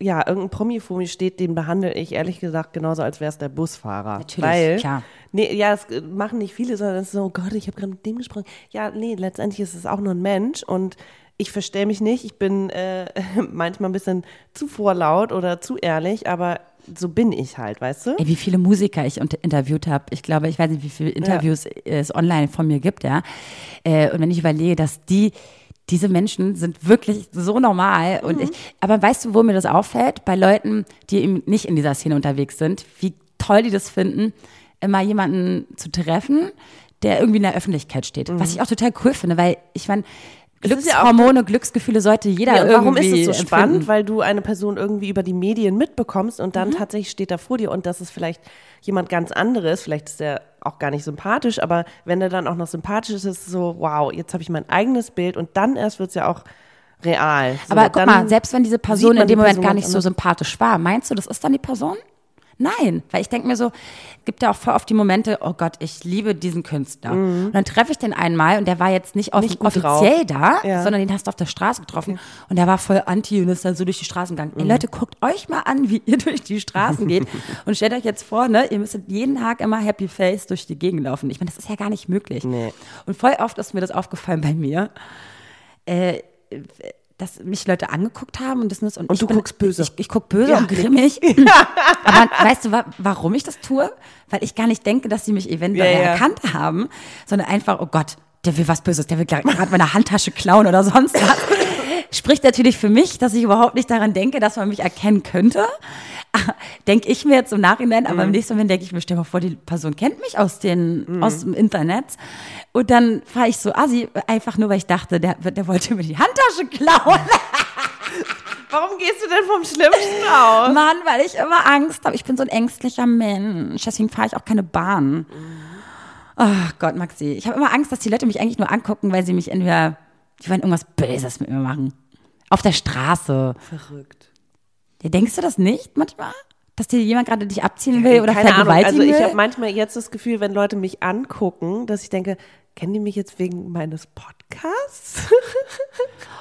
ja, irgendein Promi vor mir steht, den behandle ich ehrlich gesagt genauso, als wäre es der Busfahrer. Natürlich, Weil, klar. Nee, ja, das äh, machen nicht viele, sondern es ist so, oh Gott, ich habe gerade mit dem gesprochen. Ja, nee, letztendlich ist es auch nur ein Mensch und ich verstell mich nicht. Ich bin äh, *laughs* manchmal ein bisschen zu vorlaut oder zu ehrlich, aber so bin ich halt, weißt du? Ey, wie viele Musiker ich interviewt habe. Ich glaube, ich weiß nicht, wie viele Interviews es online von mir gibt, ja. Äh, und wenn ich überlege, dass die, diese Menschen sind wirklich so normal. Und ich, aber weißt du, wo mir das auffällt? Bei Leuten, die eben nicht in dieser Szene unterwegs sind, wie toll die das finden, immer jemanden zu treffen, der irgendwie in der Öffentlichkeit steht. Was ich auch total cool finde, weil ich meine, ist ja Glückshormone, Glücksgefühle sollte jeder Ja, warum ist es so empfinden. spannend? Weil du eine Person irgendwie über die Medien mitbekommst und Mhm. dann tatsächlich steht da vor dir und das ist vielleicht jemand ganz anderes, vielleicht ist der auch gar nicht sympathisch, aber wenn der dann auch noch sympathisch ist, ist es so, wow, jetzt habe ich mein eigenes Bild und dann erst wird es ja auch real. So, Aber guck mal, selbst wenn diese Person in dem Moment Person gar nicht so sympathisch war, meinst du, das ist dann die Person? Nein, weil ich denke mir so, gibt ja auch voll oft die Momente, oh Gott, ich liebe diesen Künstler. Und dann treffe ich den einmal und der war jetzt nicht, Mhm. Nicht offiziell da, Ja. sondern den hast du auf der Straße getroffen und der war voll anti und ist dann so durch die Straßen gegangen. Mhm. Ey Leute, guckt euch mal an, wie ihr *laughs* durch die Straßen geht *laughs* und stellt euch jetzt vor, ne, ihr müsstet jeden Tag immer Happy Face durch die Gegend laufen. Ich meine, das ist ja gar nicht möglich. Nee. Und voll oft ist mir das aufgefallen bei mir äh, dass mich Leute angeguckt haben und das und, Und ich du bin, guckst böse. Ich, ich guck böse Ja. und grimmig. *laughs* Aber weißt du, wa warum ich das tue? Weil ich gar nicht denke, dass sie mich eventuell Ja, ja. erkannt haben, sondern einfach, oh Gott, der will was Böses, der will gerade meine Handtasche klauen oder sonst was. Spricht natürlich für mich, dass ich überhaupt nicht daran denke, dass man mich erkennen könnte. *laughs* Denke ich mir jetzt im Nachhinein, aber im nächsten Moment denke ich mir, stell mal vor, die Person kennt mich aus, den, aus dem Internet. Und dann fahre ich so assi, einfach nur, weil ich dachte, der, der wollte mir die Handtasche klauen. *laughs* Warum gehst du denn vom Schlimmsten aus? Mann, weil ich immer Angst habe. Ich bin so ein ängstlicher Mensch. Deswegen fahre ich auch keine Bahn. Oh Gott, Maxi. Ich habe immer Angst, dass die Leute mich eigentlich nur angucken, weil sie mich entweder, die wollen irgendwas Böses mit mir machen. Auf der Straße. Verrückt. Ja, denkst du das nicht manchmal? Dass dir jemand gerade dich abziehen will oder Keine Ahnung. vergewaltigen Also ich habe manchmal jetzt das Gefühl, wenn Leute mich angucken, dass ich denke, kennen die mich jetzt wegen meines Podcasts?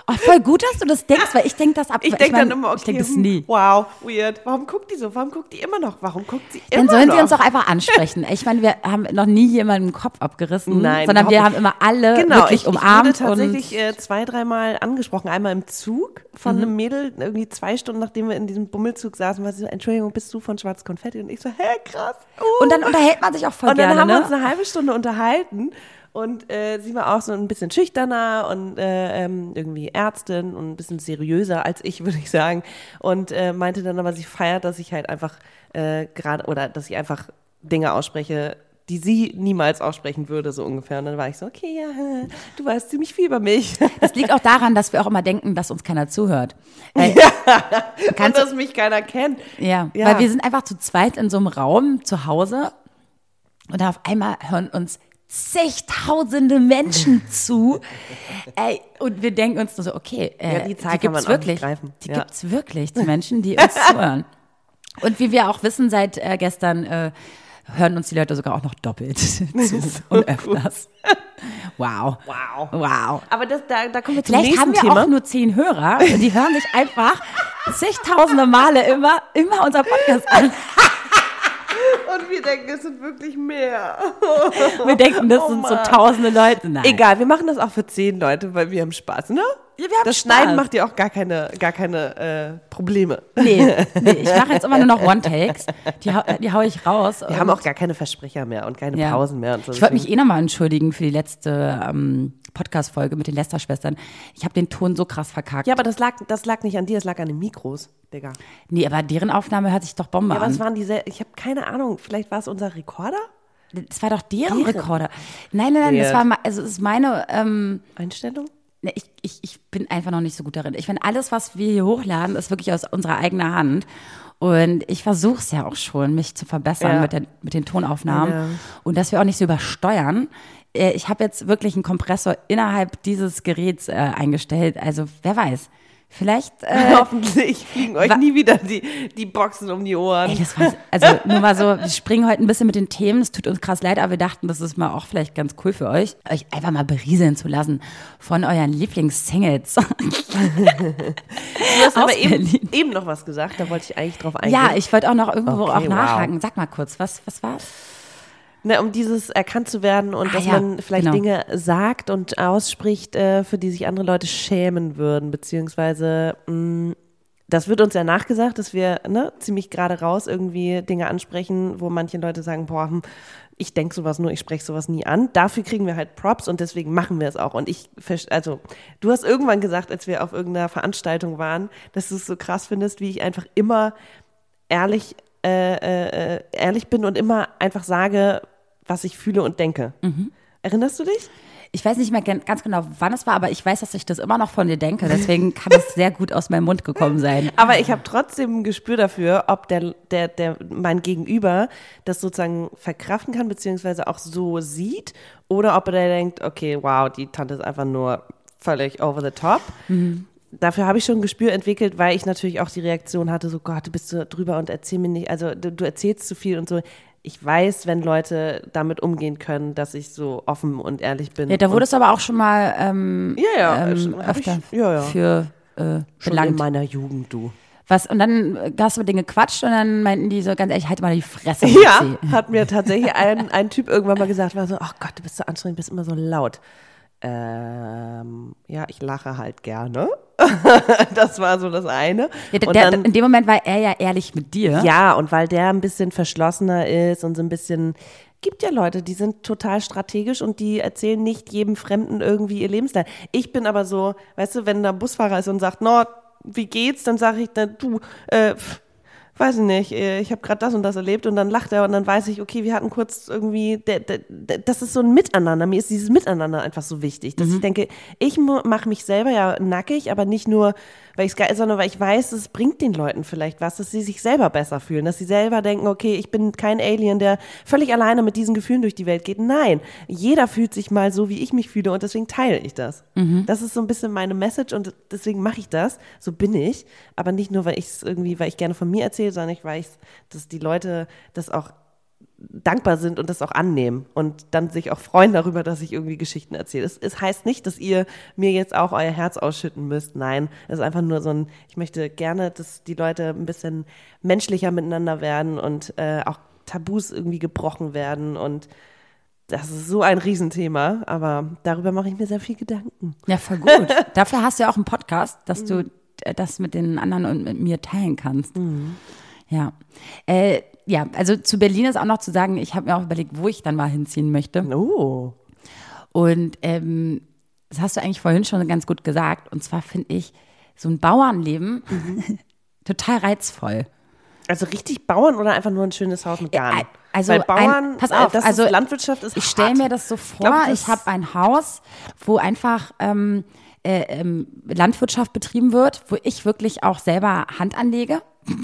Oh, voll gut, dass du das denkst, weil ich denke das ab. Ich denke mein, dann immer, okay, ich denke das hm, nie. wow, weird. Warum guckt die so? Warum guckt die immer noch? Warum guckt sie Dann immer sollen noch? sie uns doch einfach ansprechen. Ich meine, wir haben noch nie jemanden den Kopf abgerissen, Nein, sondern wir haben immer alle Genau, wirklich ich, umarmt ich wurde tatsächlich äh, zwei, dreimal angesprochen. Einmal im Zug von einem Mädel, irgendwie zwei Stunden nachdem wir in diesem Bummelzug saßen, war sie so, Entschuldigung, bist du von Schwarz Konfetti? Und ich so, hä, krass. Uh. und dann unterhält man sich auch voll Und dann gerne, haben wir ne? uns eine halbe Stunde unterhalten und äh, sie war auch so ein bisschen schüchterner und äh, ähm, irgendwie Ärztin und ein bisschen seriöser als ich, *laughs* würde ich sagen. Und äh, meinte dann aber, sie feiert, dass ich halt einfach äh, gerade oder dass ich einfach Dinge ausspreche, die sie niemals aussprechen würde, so ungefähr. Und dann war ich so, okay, ja, du weißt ziemlich viel über mich. *laughs* Das liegt auch daran, dass wir auch immer denken, dass uns keiner zuhört. *laughs* Weil, Und kannst, dass mich keiner kennt. ja, Ja. weil wir sind einfach zu zweit in so einem Raum zu Hause und dann auf einmal hören uns zigtausende Menschen zu. Ey, und wir denken uns nur so, okay, äh, Ja, die Zahl die gibt's wirklich. Die Ja. gibt's wirklich, die Menschen, die uns *laughs* zuhören. Und wie wir auch wissen seit äh, gestern, äh, hören uns die Leute sogar auch noch doppelt *laughs* zu und öfters. Wow. Wow. Wow. Aber das, da, da kommen wir zum Vielleicht nächsten haben wir Thema. auch nur zehn Hörer. Die hören sich einfach *laughs* zigtausende Male immer, immer unser Podcast an. Und wir denken, es sind wirklich mehr. *laughs* Wir denken, das Oh sind so tausende Leute. Nein. Egal, wir machen das auch für zehn Leute, weil wir haben Spaß, ne? Ja, wir haben das Spaß. Schneiden macht dir auch gar keine, gar keine äh, Probleme. Nee, *laughs* nee, ich mache jetzt immer nur noch One-Takes. Die, hau- die hau ich raus. Wir haben auch gar keine Versprecher mehr und keine Ja. Pausen mehr. Und so. Ich wollte mich eh nochmal entschuldigen für die letzte ähm, Podcast-Folge mit den Lester-Schwestern. Ich habe den Ton so krass verkackt. ja, aber das lag, das lag nicht an dir, das lag an den Mikros, Digga. Nee, aber deren Aufnahme hört sich doch Bombe Ja, aber es an. waren diese, ich habe keine Ahnung, vielleicht war es unser Rekorder? Das war doch deren, Deren? Rekorder. Nein, nein, nein, das Weird. war, ma- also es ist meine, ähm, Einstellung? Ne, Ich, ich, ich bin einfach noch nicht so gut darin. Ich finde, alles, was wir hier hochladen, ist wirklich aus unserer eigenen Hand. Und ich versuche es ja auch schon, mich zu verbessern Ja. mit, den, mit den Tonaufnahmen. Ja. Und dass wir auch nicht so übersteuern. Äh, Ich habe jetzt wirklich einen Kompressor innerhalb dieses Geräts äh, eingestellt. Also wer weiß. Vielleicht. Äh, *laughs* Hoffentlich fliegen euch nie wieder die, die Boxen um die Ohren. Ey, das war, also *laughs* nur mal so, wir springen heute ein bisschen mit den Themen. Es tut uns krass leid, aber wir dachten, das ist mal auch vielleicht ganz cool für euch, euch einfach mal berieseln zu lassen von euren Lieblingssingles. *laughs* du hast aber eben, eben noch was gesagt, da wollte ich eigentlich drauf eingehen. Ja, ich wollte auch noch irgendwo Okay, auch wow. nachhaken. Sag mal kurz, was, was war's? Ne, um dieses erkannt zu werden und Ah, dass ja, man vielleicht genau. Dinge sagt und ausspricht, äh, für die sich andere Leute schämen würden, beziehungsweise mh, das wird uns ja nachgesagt, dass wir ne, ziemlich gerade raus irgendwie Dinge ansprechen, wo manche Leute sagen, boah, hm, ich denke sowas nur, ich spreche sowas nie an. Dafür kriegen wir halt Props und deswegen machen wir es auch. Und ich, also, du hast irgendwann gesagt, als wir auf irgendeiner Veranstaltung waren, dass du es so krass findest, wie ich einfach immer ehrlich, äh, äh, ehrlich bin und immer einfach sage, was ich fühle und denke. Erinnerst du dich? Ich weiß nicht mehr gan- ganz genau, wann es war, aber ich weiß, dass ich das immer noch von dir denke. Deswegen *laughs* kann es sehr gut aus meinem Mund gekommen sein. Aber ich habe trotzdem ein Gespür dafür, ob der, der, der, mein Gegenüber das sozusagen verkraften kann, beziehungsweise auch so sieht, oder ob er denkt, okay, wow, die Tante ist einfach nur völlig over the top. Dafür habe ich schon ein Gespür entwickelt, weil ich natürlich auch die Reaktion hatte, so Gott, du bist so drüber und erzähl mir nicht, also du, du erzählst zu viel und so. Ich weiß, wenn Leute damit umgehen können, dass ich so offen und ehrlich bin. Ja, da wurdest du aber auch schon mal ähm, Ja, ja, ähm, öfter ich- ja, ja. für äh, schon in meiner Jugend, du. Was, und dann hast du mit denen gequatscht und dann meinten die so ganz ehrlich, halt mal die Fresse. Ja, hat mir tatsächlich ein, ein Typ irgendwann mal gesagt, war so, ach Gott, du bist so anstrengend, bist immer so laut. Ähm, ja, ich lache halt gerne. *laughs* das war so das eine. Ja, der, dann, in dem Moment war er ja ehrlich mit dir. ja, und weil der ein bisschen verschlossener ist und so ein bisschen, gibt ja Leute, die sind total strategisch und die erzählen nicht jedem Fremden irgendwie ihr Lebensteil. Ich bin aber so, weißt du, wenn da Busfahrer ist und sagt, no, wie geht's, dann sage ich, na, du, äh, pff, weiß ich nicht, äh, ich habe gerade das und das erlebt und dann lacht er und dann weiß ich, okay, wir hatten kurz irgendwie, das ist so ein Miteinander. Mir ist dieses Miteinander einfach so wichtig, dass ich denke, ich mache mich selber ja nackig, aber nicht nur, weil ich es geil, sondern weil ich weiß, es bringt den Leuten vielleicht was, dass sie sich selber besser fühlen, dass sie selber denken, okay, ich bin kein Alien, der völlig alleine mit diesen Gefühlen durch die Welt geht. Nein, jeder fühlt sich mal so, wie ich mich fühle und deswegen teile ich das. Das ist so ein bisschen meine Message und deswegen mache ich das. So bin ich, aber nicht nur, weil ich es irgendwie, weil ich gerne von mir erzähle, sondern ich weiß, dass die Leute das auch dankbar sind und das auch annehmen und dann sich auch freuen darüber, dass ich irgendwie Geschichten erzähle. Es, es heißt nicht, dass ihr mir jetzt auch euer Herz ausschütten müsst. Nein, es ist einfach nur so ein, ich möchte gerne, dass die Leute ein bisschen menschlicher miteinander werden und äh, auch Tabus irgendwie gebrochen werden und das ist so ein Riesenthema, aber darüber mache ich mir sehr viel Gedanken. Ja, voll gut. *laughs* Dafür hast du ja auch einen Podcast, dass du äh, das mit den anderen und mit mir teilen kannst. Ja. Äh, ja, also zu Berlin ist auch noch zu sagen, ich habe mir auch überlegt, wo ich dann mal hinziehen möchte. Oh. Und ähm, das hast du eigentlich vorhin schon ganz gut gesagt. Und zwar finde ich so ein Bauernleben *laughs* total reizvoll. Also richtig Bauern oder einfach nur ein schönes Haus mit Garten? Also Weil Bauern, ein, pass auf, das also ist, Landwirtschaft ist Ich stelle mir das so vor, ich das- habe ein Haus, wo einfach ähm, äh, ähm, Landwirtschaft betrieben wird, wo ich wirklich auch selber Hand anlege. *laughs*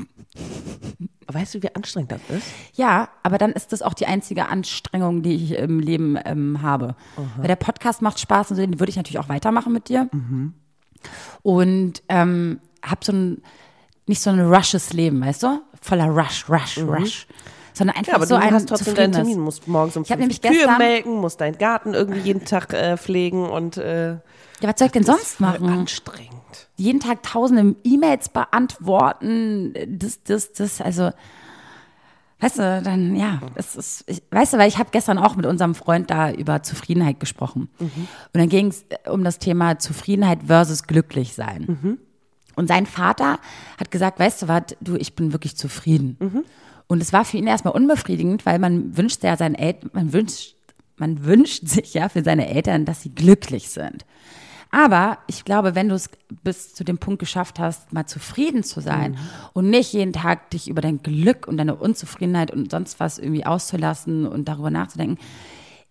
Weißt du, wie anstrengend das ist? Ja, aber dann ist das auch die einzige Anstrengung, die ich im Leben ähm, habe. Weil der Podcast macht Spaß und so, den würde ich natürlich auch weitermachen mit dir. Und ähm, habe so ein, nicht so ein rushes Leben, weißt du? Voller Rush, Rush, Rush. Sondern einfach Ja, aber so ein hast trotzdem deinen. Termin, musst morgens um Ich hab nämlich Kühe gestern- melken, musst deinen Garten irgendwie jeden Tag äh, pflegen und äh, Ja, was soll ich denn sonst machen? anstrengend. Jeden Tag tausende E-Mails beantworten, das, das, das, also, weißt du, dann, ja, das ist, ich, weißt du, weil ich habe gestern auch mit unserem Freund da über Zufriedenheit gesprochen. Und dann ging es um das Thema Zufriedenheit versus glücklich sein. Und sein Vater hat gesagt, weißt du was, du, ich bin wirklich zufrieden. Und es war für ihn erstmal unbefriedigend, weil man wünscht ja seinen Eltern, man wünscht, man wünscht sich ja für seine Eltern, dass sie glücklich sind. Aber ich glaube, wenn du es bis zu dem Punkt geschafft hast, mal zufrieden zu sein und nicht jeden Tag dich über dein Glück und deine Unzufriedenheit und sonst was irgendwie auszulassen und darüber nachzudenken,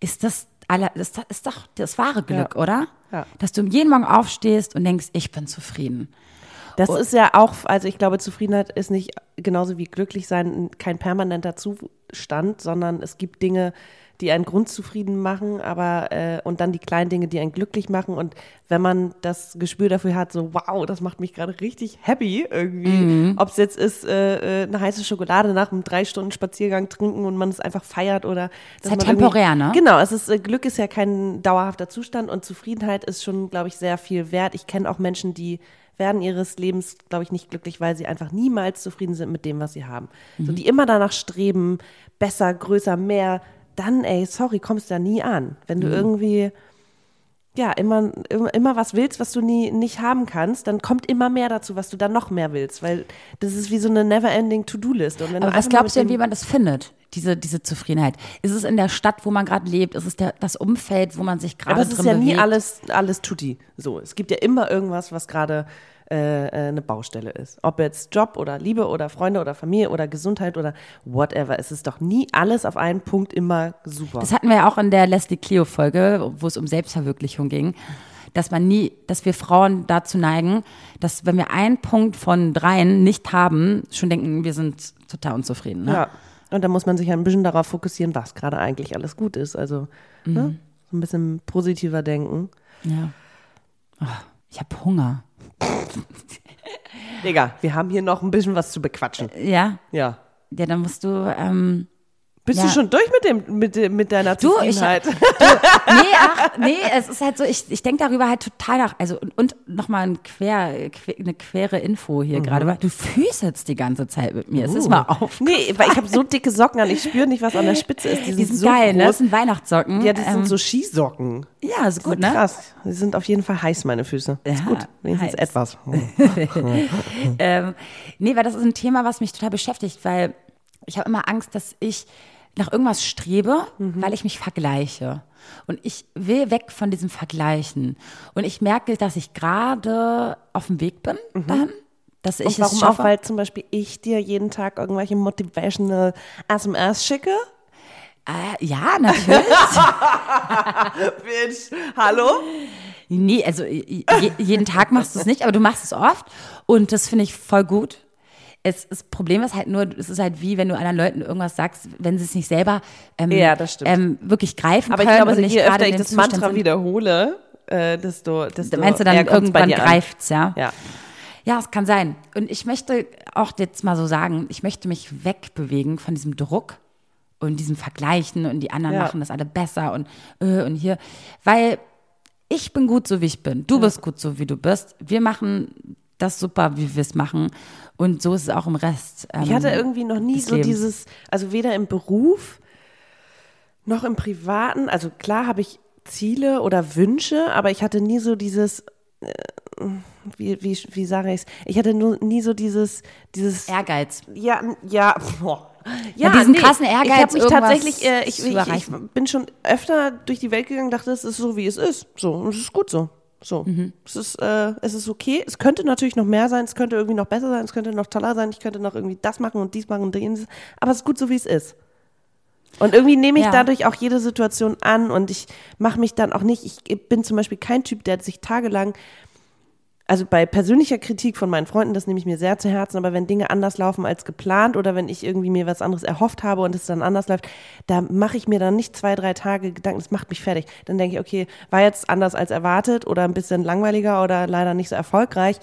ist das das- ist doch das wahre Glück, oder? Ja. Dass du jeden Morgen aufstehst und denkst, ich bin zufrieden. Das ist ja auch, also ich glaube, Zufriedenheit ist nicht genauso wie glücklich sein kein permanenter Zustand, sondern es gibt Dinge, die einen grundzufrieden machen, aber äh, und dann die kleinen Dinge, die einen glücklich machen. Und wenn man das Gespür dafür hat, so wow, das macht mich gerade richtig happy irgendwie, ob es jetzt ist äh, äh, eine heiße Schokolade nach einem drei Stunden Spaziergang trinken und man es einfach feiert oder halt man irgendwie- temporär, ne? Genau, es ist äh, Glück ist ja kein dauerhafter Zustand und Zufriedenheit ist schon, glaube ich, sehr viel wert. Ich kenne auch Menschen, die werden ihres Lebens, glaube ich, nicht glücklich, weil sie einfach niemals zufrieden sind mit dem, was sie haben. So, die immer danach streben, besser, größer, mehr. Dann, ey, sorry, kommst da nie an. Wenn du irgendwie, ja, immer, immer, immer was willst, was du nie nicht haben kannst, dann kommt immer mehr dazu, was du dann noch mehr willst. Weil das ist wie so eine never-ending To-Do-List. Aber was glaubst du denn, wie man das findet, diese, diese Zufriedenheit? Ist es in der Stadt, wo man gerade lebt? Ist es der, das Umfeld, wo man sich gerade Aber es drin ist ja nie bewegt? alles, alles tutti. So, es gibt ja immer irgendwas, was gerade eine Baustelle ist. Ob jetzt Job oder Liebe oder Freunde oder Familie oder Gesundheit oder whatever. Es ist doch nie alles auf einen Punkt immer super. Das hatten wir ja auch in der Leslie Clio Folge, wo es um Selbstverwirklichung ging, dass man nie, dass wir Frauen dazu neigen, dass wenn wir einen Punkt von dreien nicht haben, schon denken, wir sind total unzufrieden. Ne? ja. Und da muss man sich ein bisschen darauf fokussieren, was gerade eigentlich alles gut ist. Also ne? so ein bisschen positiver denken. ja. Oh, ich habe Hunger. Digga, wir haben hier noch ein bisschen was zu bequatschen. Ja, Ja. ja, dann musst du. Ähm, Bist Ja. du schon durch mit dem mit, dem- mit deiner Du, ich- Zufriedenheit? nee, ach, nee, es ist halt so, ich, ich denke darüber halt total nach. Also, und, und nochmal ein quer, quer, eine quere Info hier gerade. weil Du füßelst die ganze Zeit mit mir. Es ist mal auf. nee, weil ich habe so dicke Socken an. Ich spüre nicht, was an der Spitze ist. Die sind, Die sind so geil, ne? groß. Das sind Weihnachtssocken. Ja, das Ähm, sind so Skisocken. Ja, ist gut, ne? Krass. Die sind auf jeden Fall heiß, meine Füße. ist Ja, gut. Wenigstens heiß. etwas. *laughs* Ähm, nee, weil das ist ein Thema, was mich total beschäftigt, weil ich habe immer Angst, dass ich nach irgendwas strebe, Mhm. weil ich mich vergleiche. Und ich will weg von diesem Vergleichen. Und ich merke, dass ich gerade auf dem Weg bin dahin. Dass ich Mhm. Und warum es auch, schaffe. weil zum Beispiel ich dir jeden Tag irgendwelche motivational SMS schicke? Äh, ja, natürlich. *laughs* Bitch, hallo? Nee, also je, jeden Tag machst du es nicht, aber du machst es oft und das finde ich voll gut. Es, das Problem ist halt nur, es ist halt wie, wenn du anderen Leuten irgendwas sagst, wenn sie es nicht selber ähm, Ja. Ähm, wirklich greifen Aber ich können glaube, und also nicht je öfter ich das Zustand Mantra wiederhole, äh, desto, desto Meinst du dann irgendwann dir an. greift's, ja? Ja. Ja, es kann sein. Und ich möchte auch jetzt mal so sagen, ich möchte mich wegbewegen von diesem Druck und diesem Vergleichen und die anderen Ja. machen das alle besser und äh, und hier, weil ich bin gut so wie ich bin. Du bist gut so wie du bist. Wir machen das super, wie wir es machen. Und so ist es auch im Rest. Ich ähm, hatte irgendwie noch nie so Lebens. dieses, also weder im Beruf noch im Privaten, also klar habe ich Ziele oder Wünsche, aber ich hatte nie so dieses, äh, wie, wie, wie sage ich es, ich hatte nur nie so dieses, dieses, Ehrgeiz. ja, ja, boah. Ja, diesen krassen Ich Ehrgeiz, habe mich tatsächlich, äh, ich, ich, ich bin schon öfter durch die Welt gegangen, dachte, es ist so, wie es ist. So, und es ist gut so. So, Mhm. es, ist, äh, es ist okay. Es könnte natürlich noch mehr sein, es könnte irgendwie noch besser sein, es könnte noch toller sein, ich könnte noch irgendwie das machen und dies machen und jenes. Aber es ist gut so, wie es ist. Und irgendwie nehme ich Ja. dadurch auch jede Situation an und ich mache mich dann auch nicht, ich bin zum Beispiel kein Typ, der sich tagelang, also bei persönlicher Kritik von meinen Freunden, das nehme ich mir sehr zu Herzen, aber wenn Dinge anders laufen als geplant oder wenn ich irgendwie mir was anderes erhofft habe und es dann anders läuft, da mache ich mir dann nicht zwei, drei Tage Gedanken, das macht mich fertig. Dann denke ich, okay, war jetzt anders als erwartet oder ein bisschen langweiliger oder leider nicht so erfolgreich,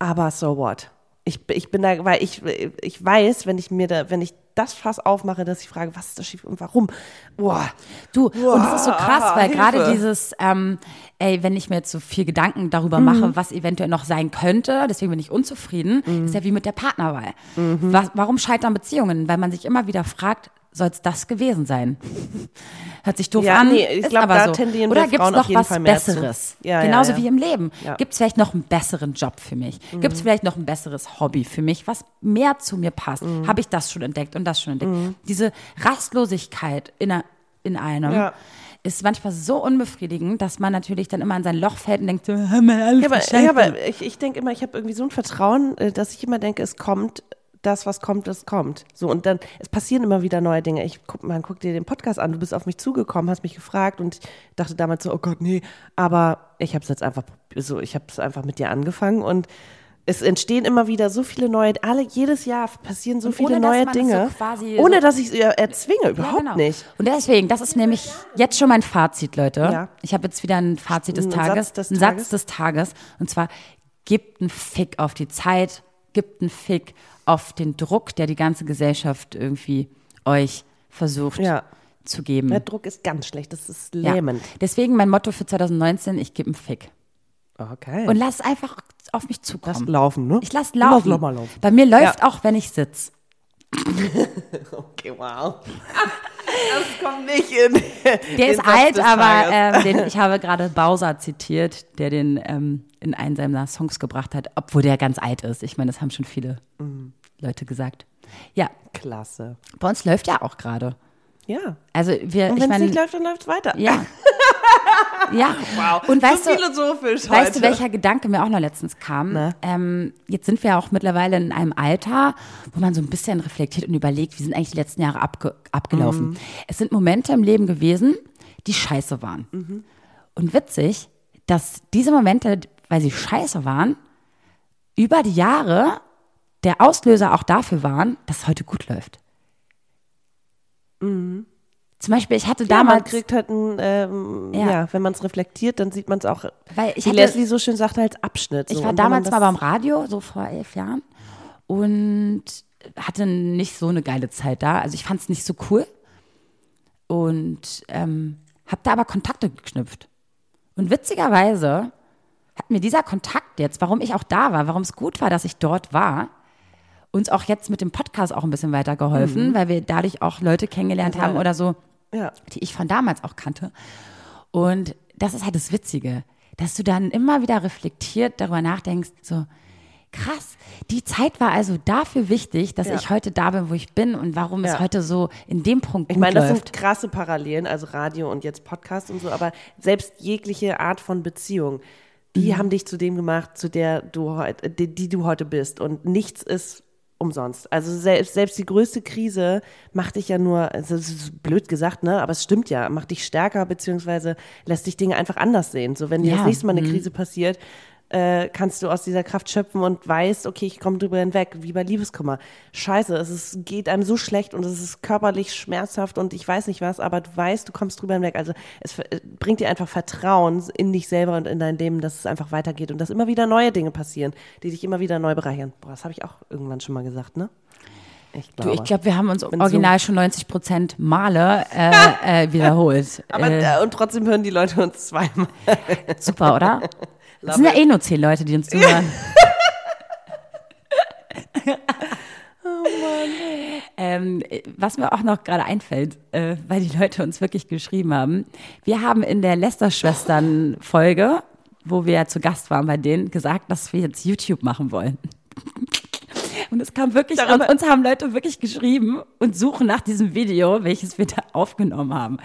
aber so what? Ich, ich bin da, weil ich, ich weiß, wenn ich mir da, wenn ich das Fass aufmache, dass ich frage, was ist da schief und warum? Boah, Du, und es ist so krass, weil Hilfe. gerade dieses, ähm, ey, wenn ich mir jetzt so viel Gedanken darüber Mhm. mache, was eventuell noch sein könnte, deswegen bin ich unzufrieden, Mhm. ist ja wie mit der Partnerwahl. Was, warum scheitern Beziehungen? Weil man sich immer wieder fragt, soll es das gewesen sein? *laughs* Hört sich doof Ja, an, nee, ich ist glaub, aber da so. tendieren Oder gibt es noch was Fall. Besseres? Ja, Genauso ja. wie im Leben. Gibt es vielleicht noch einen besseren Job für mich? Gibt es Mhm. vielleicht noch ein besseres Hobby für mich, was mehr zu mir passt? Mhm. Habe ich das schon entdeckt und das schon entdeckt? Diese Rastlosigkeit in, einer, in einem ist manchmal so unbefriedigend, dass man natürlich dann immer in sein Loch fällt und denkt, so, hör mal alles Ja, aber, ja, aber ich, ich denke immer, ich habe irgendwie so ein Vertrauen, äh, dass ich immer denke, es kommt das, was kommt, das kommt. So, und dann, es passieren immer wieder neue Dinge. Ich guck, man guck dir den Podcast an, du bist auf mich zugekommen, hast mich gefragt und ich dachte damals so, oh Gott, nee. Aber ich habe es jetzt einfach, so, ich habe es einfach mit dir angefangen und es entstehen immer wieder so viele neue, alle, jedes Jahr passieren so Und viele ohne, neue so Dinge. quasi ohne so- dass ich es erzwinge, Ja, überhaupt genau. nicht. Und deswegen, das ist nämlich jetzt schon mein Fazit, Leute. Ja. Ich habe jetzt wieder ein Fazit des Ein Tages. Satz des ein Tages. Satz des Tages. Und zwar, gibt einen Fick auf die Zeit, gibt einen Fick auf den Druck, der die ganze Gesellschaft irgendwie euch versucht Ja. zu geben. Der Druck ist ganz schlecht, das ist Ja. lähmend. Deswegen mein Motto für 2019, ich gebe einen Fick. Okay. Und lass einfach auf mich zukommen. Lass laufen, ne? Ich lass laufen. Lass mal laufen. Bei mir läuft auch, wenn ich sitze. *laughs* Okay, wow. Das kommt nicht in. *laughs* Der ist alt, aber ähm, den, *laughs* ich habe gerade Bowser zitiert, der den ähm, in einen seiner Songs gebracht hat, obwohl der ganz alt ist. Ich meine, das haben schon viele Mhm. Leute gesagt. Ja, Klasse. bei uns läuft ja auch gerade. Ja. Also wir, Und wenn es nicht läuft, dann läuft es weiter. ja, *laughs* ja. Wow. Und weißt so du, philosophisch Weißt heute. du, welcher Gedanke mir auch noch letztens kam? Na? Ähm, jetzt sind wir ja auch mittlerweile in einem Alter, wo man so ein bisschen reflektiert und überlegt, wie sind eigentlich die letzten Jahre abge abgelaufen. Mhm. Es sind Momente im Leben gewesen, die scheiße waren. Mhm. Und witzig, dass diese Momente, weil sie scheiße waren, über die Jahre der Auslöser auch dafür waren, dass es heute gut läuft. Zum Beispiel, ich hatte Mhm. Ja, man damals. kriegt halt ein, ähm, Ja. ja. wenn man es reflektiert, dann sieht man es auch, Weil ich hatte- Leslie so schön sagte, als Abschnitt. So. Ich war man damals mal beim Radio, so vor elf Jahren, und hatte nicht so eine geile Zeit da. Also ich fand es nicht so cool und ähm, habe da aber Kontakte geknüpft. Und witzigerweise hat mir dieser Kontakt jetzt, warum ich auch da war, warum es gut war, dass ich dort war, uns auch jetzt mit dem Podcast auch ein bisschen weitergeholfen, weil wir dadurch auch Leute kennengelernt haben oder so, Ja. die ich von damals auch kannte. Und das ist halt das Witzige, dass du dann immer wieder reflektiert darüber nachdenkst, so, Krass. Die Zeit war also dafür wichtig, dass Ja. ich heute da bin, wo ich bin und warum es Ja. heute so in dem Punkt Ich gut meine, das läuft. sind krasse Parallelen, also Radio und jetzt Podcast und so, aber selbst jegliche Art von Beziehung, die haben dich zu dem gemacht, zu der du heute, die, die du heute bist. Und nichts ist umsonst. Also selbst, selbst die größte Krise macht dich ja nur, also das ist blöd gesagt, ne? Aber es stimmt ja, macht dich stärker, beziehungsweise lässt dich Dinge einfach anders sehen. So, wenn dir Ja, das nächste Mal eine mhm. Krise passiert, äh, kannst du aus dieser Kraft schöpfen und weißt, okay, ich komme drüber hinweg, wie bei Liebeskummer. Scheiße, es ist, geht einem so schlecht und es ist körperlich schmerzhaft und ich weiß nicht was, aber du weißt, du kommst drüber hinweg. Also es bringt dir einfach Vertrauen in dich selber und in dein Leben, dass es einfach weitergeht und dass immer wieder neue Dinge passieren, die dich immer wieder neu bereichern. Boah, das habe ich auch irgendwann schon mal gesagt, ne? Ich Du, glaube. ich glaube, wir haben uns original schon 90 Prozent Male äh, äh, wiederholt. *laughs* aber, äh, äh, und trotzdem hören die Leute uns zweimal. super, oder? *laughs* Love sind ja eh nur zehn Leute, die uns zuhören. *laughs* Ähm, äh, was mir auch noch gerade einfällt, äh, weil die Leute uns wirklich geschrieben haben, wir haben in der Lester-Schwestern-Folge, wo wir ja zu Gast waren bei denen, gesagt, dass wir jetzt YouTube machen wollen. Und es kam wirklich, Darüber- uns haben Leute wirklich geschrieben und suchen nach diesem Video, welches wir da aufgenommen haben.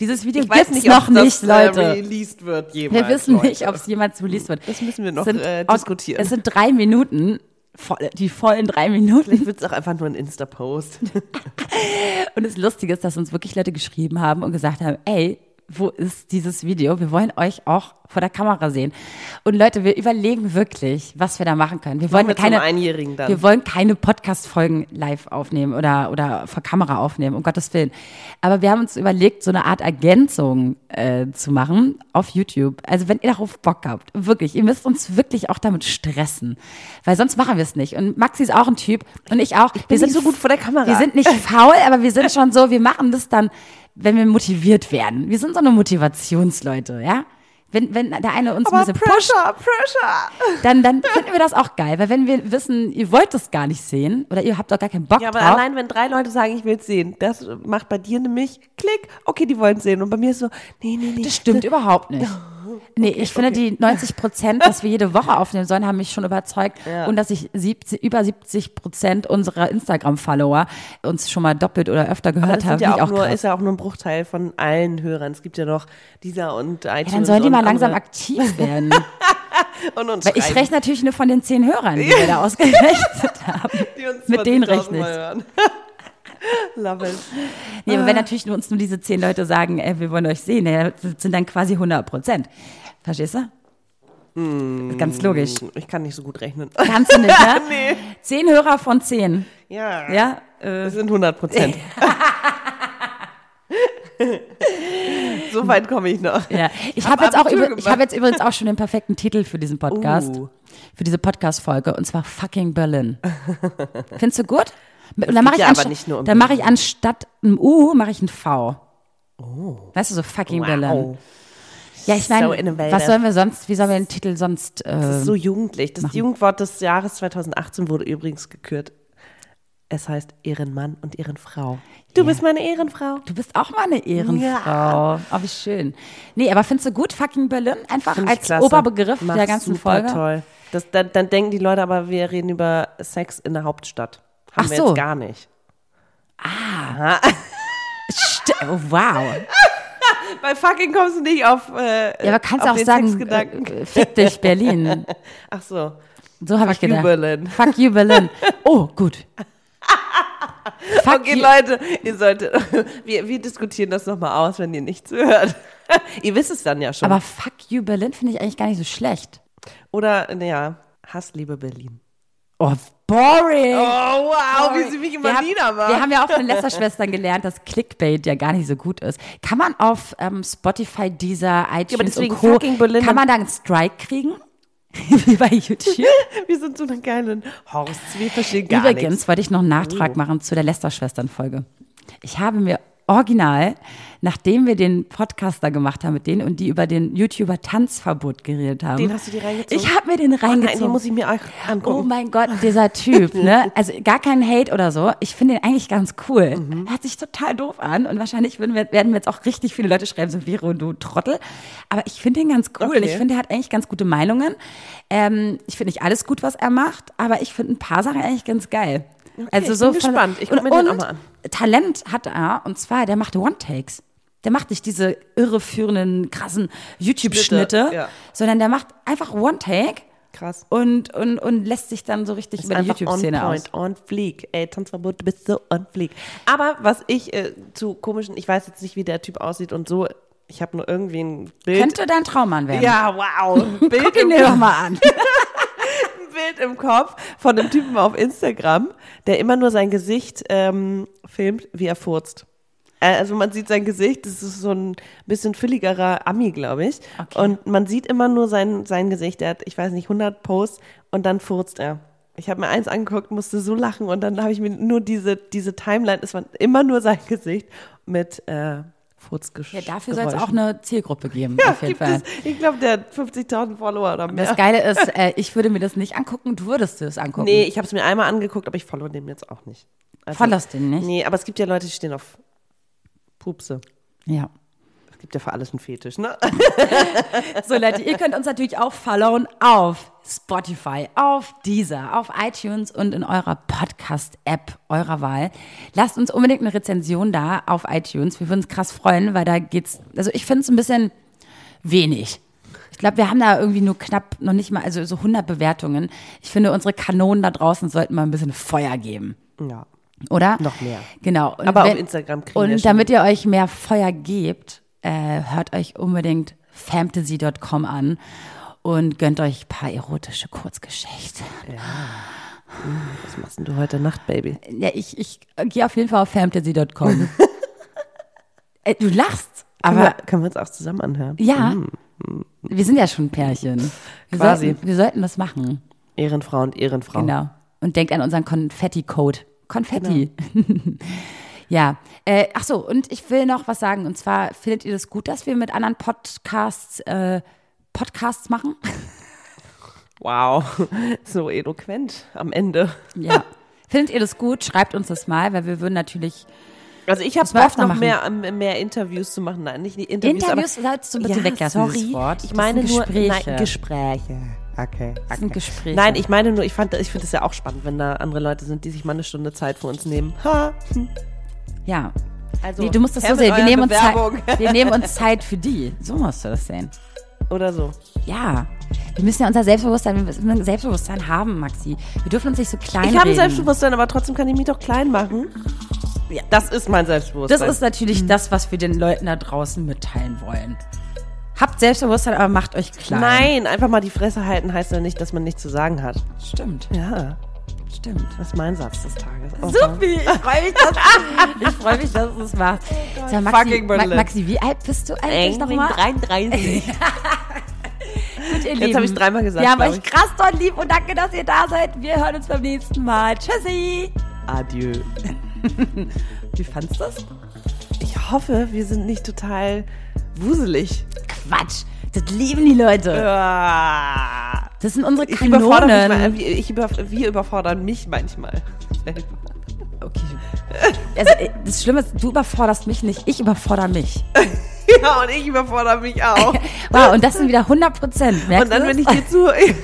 Dieses Video Ich gibt's nicht, noch nicht, äh, Leute. released wird jemals. Wir wissen nicht, Leute. ob es jemals released wird. Das müssen wir noch, Es sind äh, diskutieren. Es sind drei Minuten, voll, die vollen drei Minuten. Vielleicht wird es auch einfach nur ein Insta-Post. *laughs* Und das Lustige ist, dass uns wirklich Leute geschrieben haben und gesagt haben, ey, wo ist dieses Video? Wir wollen euch auch vor der Kamera sehen. Und Leute, wir überlegen wirklich, was wir da machen können. Wir wollen wir keine, Einjährigen dann. wir wollen keine Podcast-Folgen live aufnehmen oder, oder vor Kamera aufnehmen, um Gottes Willen. Aber wir haben uns überlegt, so eine Art Ergänzung äh, zu machen auf YouTube. Also wenn ihr darauf Bock habt, wirklich, ihr müsst uns wirklich auch damit stressen. Weil sonst machen wir es nicht. Und Maxi ist auch ein Typ und ich auch. wir bin sind nicht so gut vor der Kamera. Wir sind nicht *laughs* faul, aber wir sind schon so, wir machen das dann, wenn wir motiviert werden. Wir sind so eine Motivationsleute, ja? Wenn, wenn der eine uns ein Aber bisschen pusht, Pressure, Pressure. dann, dann finden wir das auch geil. Weil wenn wir wissen, ihr wollt das gar nicht sehen oder ihr habt doch gar keinen Bock Ja, aber drauf. allein wenn drei Leute sagen, ich will es sehen, das macht bei dir nämlich Klick, okay, die wollen es sehen. Und bei mir ist so, nee, nee, nee. Das stimmt überhaupt nicht. *laughs* *laughs* Nee, ich finde die 90 Prozent, dass wir jede Woche aufnehmen sollen, haben mich schon überzeugt. Ja. Und dass ich 70, über 70 Prozent unserer Instagram-Follower uns schon mal doppelt oder öfter gehört haben. ja ich auch nur, krass. ist ja auch nur ein Bruchteil von allen Hörern. Es gibt ja noch dieser und iTunes. ja, dann sollen die mal langsam andere. aktiv *laughs* werden. und uns Weil ich rechne natürlich nur von den zehn Hörern, die *laughs* wir da ausgerechnet haben. mit denen 20.000 rechne ich. Love it. Nee, Ah. aber wenn natürlich nur uns nur diese zehn Leute sagen, ey, wir wollen euch sehen, das sind dann quasi 100 Prozent. Verstehst du? Hm. Ganz logisch. Ich kann nicht so gut rechnen. Kannst du nicht, ne? *laughs* nee. Zehn Hörer von zehn. Ja. Ja, äh, Das sind 100 Prozent. *laughs* so weit komme ich noch. ja. Ich Hab habe jetzt, auch ich gemacht. hab jetzt übrigens auch schon den perfekten Titel für diesen Podcast. Uh. Für diese Podcast-Folge. Und zwar Fucking Berlin. *laughs* Findest du gut? Dann mache ich, ja aber ansta- nicht um mache ich anstatt einem U, mache ich ein V. Weißt du, so Fucking Berlin. Wow. Ja, ich So meine, innovative. was sollen wir sonst, wie sollen wir den Titel sonst, Das äh, ist so jugendlich. Das Jugendwort des Jahres 2018 wurde übrigens gekürt. Es heißt Ehrenmann und Ehrenfrau. Du bist meine Ehrenfrau. Du bist auch mal eine Ehrenfrau. Oh, wie schön. Nee, aber findest du gut, fucking Berlin? Einfach als klasse. Oberbegriff Mach's der ganzen super Folge? toll. Das, dann, dann denken die Leute aber, wir reden über Sex in der Hauptstadt. Haben Ach wir so. jetzt gar nicht. St oh, wow. *laughs* Bei fucking kommst du nicht auf. Äh, Ja, aber kannst auch sagen, äh, fick dich, Berlin. *laughs* Ach so. So habe ich you, gedacht. Berlin. Fuck you, Berlin. Oh, gut. *laughs* Fuck Okay, you. Leute, ihr solltet. Wir, wir diskutieren das nochmal aus, wenn ihr nichts hört. ihr wisst es dann ja schon. Aber fuck you, Berlin finde ich eigentlich gar nicht so schlecht. Oder, naja, Hassliebe Berlin. Oh, boring. Oh, wow, Sorry. wie sie mich wir immer haben, niedermacht. Wir haben ja auch von Lästerschwestern gelernt, dass Clickbait ja gar nicht so gut ist. Kann man auf ähm, Spotify, Deezer, iTunes deswegen und Co. fucking Berlin- Kann man da einen Strike kriegen? *laughs* Wie bei YouTube? *laughs* wir sind so eine geilen Horsts, wir verstehen gar Übrigens nichts. wollte ich noch einen Nachtrag machen zu der Lästerschwestern-Folge. Ich habe mir original, nachdem wir den Podcaster gemacht haben mit denen und die über den YouTuber Tanzverbot geredet haben. Den hast du dir reingezogen? Ich habe mir den Oh nein, reingezogen. den muss ich mir auch angucken. Oh mein Gott, dieser Typ, *laughs* ne? Also gar kein Hate oder so. Ich finde ihn eigentlich ganz cool. Mhm. Hört sich total doof an und wahrscheinlich wir, werden wir jetzt auch richtig viele Leute schreiben, so Vero, du Trottel. Aber ich finde ihn ganz cool. Okay. Ich finde, er hat eigentlich ganz gute Meinungen. Ähm, ich finde nicht alles gut, was er macht, aber ich finde ein paar Sachen eigentlich ganz geil. Also ich so bin von- gespannt. Ich guck und, mir den auch mal an. Talent hat er und zwar, der macht One-Takes. Der macht nicht diese irreführenden, krassen YouTube-Schnitte, Schnitte, ja. sondern der macht einfach One-Take Krass. und, und, und lässt sich dann so richtig Ist über die YouTube-Szene on aus. on fleek. Ey, Tanzverbot, du bist so on fleek. Aber was ich äh, zu komischen, ich weiß jetzt nicht, wie der Typ aussieht und so, ich habe nur irgendwie ein Bild. Könnte dein Traummann werden. ja, wow. *laughs* Bild Guck ihn dir doch mal an. *laughs* Bild im Kopf von einem Typen auf Instagram, der immer nur sein Gesicht ähm, filmt, wie er furzt. Äh, Also man sieht sein Gesicht, das ist so ein bisschen fülligerer Ami, glaube ich. Okay. Und man sieht immer nur sein, sein Gesicht. Der hat, ich weiß nicht, 100 Posts und dann furzt er. Ich habe mir eins angeguckt, musste so lachen und dann habe ich mir nur diese, diese Timeline, es war immer nur sein Gesicht mit äh, Furzgesch Ja, dafür soll es auch eine Zielgruppe geben, ja, auf jeden Fall. es, ich glaube, der hat 50.000 Follower oder mehr. Das Geile ist, äh, ich würde mir das nicht angucken, du würdest es angucken. Nee, ich habe es mir einmal angeguckt, aber ich follow den jetzt auch nicht. Also, Followst den nicht? Nee, aber es gibt ja Leute, die stehen auf Pupse. Ja. Gibt ja für alles einen Fetisch, ne? *laughs* So Leute, ihr könnt uns natürlich auch followen auf Spotify, auf Deezer, auf iTunes und in eurer Podcast-App eurer Wahl. Lasst uns unbedingt eine Rezension da auf iTunes. Wir würden uns krass freuen, weil da geht's, also ich finde es ein bisschen wenig. Ich glaube, wir haben da irgendwie nur knapp, noch nicht mal, also so 100 Bewertungen. Ich finde, unsere Kanonen da draußen sollten mal ein bisschen Feuer geben. Ja. Oder? Noch mehr. Genau. Und Aber auf Instagram kriegen wir Und damit ihr euch mehr Feuer gebt, äh, hört euch unbedingt fantasy.com an und gönnt euch ein paar erotische Kurzgeschichten. Was machst denn du heute Nacht, Baby? Ja, ich, ich gehe auf jeden Fall auf fantasy.com. *laughs* äh, du lachst, Können, wir, aber können wir uns auch zusammen anhören? ja, wir sind ja schon ein Pärchen. Wir Quasi. Sollten, wir sollten das machen. Ehrenfrau und Ehrenfrau. Genau. Und denkt an unseren Konfetti-Code. Konfetti. Genau. *laughs* ja. Äh, ach so, und ich will noch was sagen. Und zwar, findet ihr das gut, dass wir mit anderen Podcasts, äh, Podcasts machen? Wow. So eloquent am Ende. Ja. findet ihr das gut? Schreibt uns das mal, weil wir würden natürlich Also ich habe Bock noch machen. mehr, ähm, mehr Interviews zu machen. Nein, nicht die Interviews, Interviews aber, sollst du bitte ja, weglassen, sorry. dieses Wort. Ich Das meine sind nur Gespräche. Nein, Gespräche. Okay. Das sind Gespräche. Nein, ich meine nur, ich fand, ich finde es ja auch spannend, wenn da andere Leute sind, die sich mal eine Stunde Zeit für uns nehmen. Ha. Ja. Also, Nee, du musst das so sehen. *laughs* Wir nehmen, uns Bewerbung. Zeit, wir nehmen uns Zeit für die. So musst du das sehen. Oder so. Ja. Wir müssen ja unser Selbstbewusstsein, wir müssen ein Selbstbewusstsein haben, Maxi. Wir dürfen uns nicht so klein Ich habe ein. Selbstbewusstsein, aber trotzdem kann ich mich doch klein machen. Ja, das ist mein Das Selbstbewusstsein. ist natürlich das, was wir den Leuten da draußen mitteilen wollen. Habt Selbstbewusstsein, aber macht euch klein. Nein, einfach mal die Fresse halten heißt ja nicht, dass man nichts zu sagen hat. Stimmt, Ja, stimmt. das ist mein Satz des Tages. Oh, Supi, ich freue mich, dass, *laughs* ich freu mich, dass du es machst. Sag, Maxi, Fucking Ma. Maxi, wie alt bist du eigentlich nochmal? 33. *laughs* Gut, ihr Jetzt habe ich dreimal gesagt, Wir haben euch ich. krass doll lieb und danke, dass ihr da seid. Wir hören uns beim nächsten Mal. Tschüssi. Adieu. *laughs* Wie fandst du das? Ich hoffe, wir sind nicht total wuselig. Quatsch. Das lieben die Leute. Das sind unsere Ich überfordere Kanonen. mal, ich über, wir überfordern mich manchmal. *laughs* Okay. Also, äh, das Schlimme ist, du überforderst mich nicht, ich überfordere mich. *laughs* ja, und ich überfordere mich auch. *laughs* Wow, und das sind wieder 100 Prozent. Und dann, wenn ich dir zu. Ey,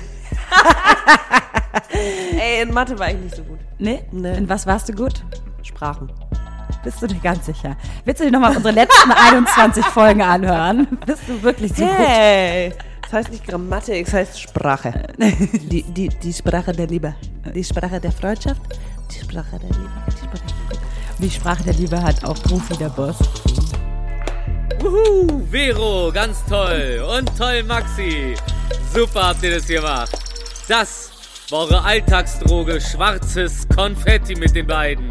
in Mathe war ich nicht so gut. Nee? Nee. In was warst du gut? Sprachen. Bist du dir ganz sicher? Willst du dir nochmal unsere letzten *laughs* 21 Folgen anhören? Bist du wirklich so gut? Hey! Das heißt nicht Grammatik, es heißt Sprache. *laughs* Die, die, die Sprache der Liebe. Die Sprache der Freundschaft. Die Sprache der Liebe. Die Sprache der Liebe. Die Sprache der Liebe hat auch Profi der Boss. Uhu, Vero, ganz toll. Und toll, Maxi. Super habt ihr das gemacht. Das war eure Alltagsdroge Schwarzes Konfetti mit den beiden.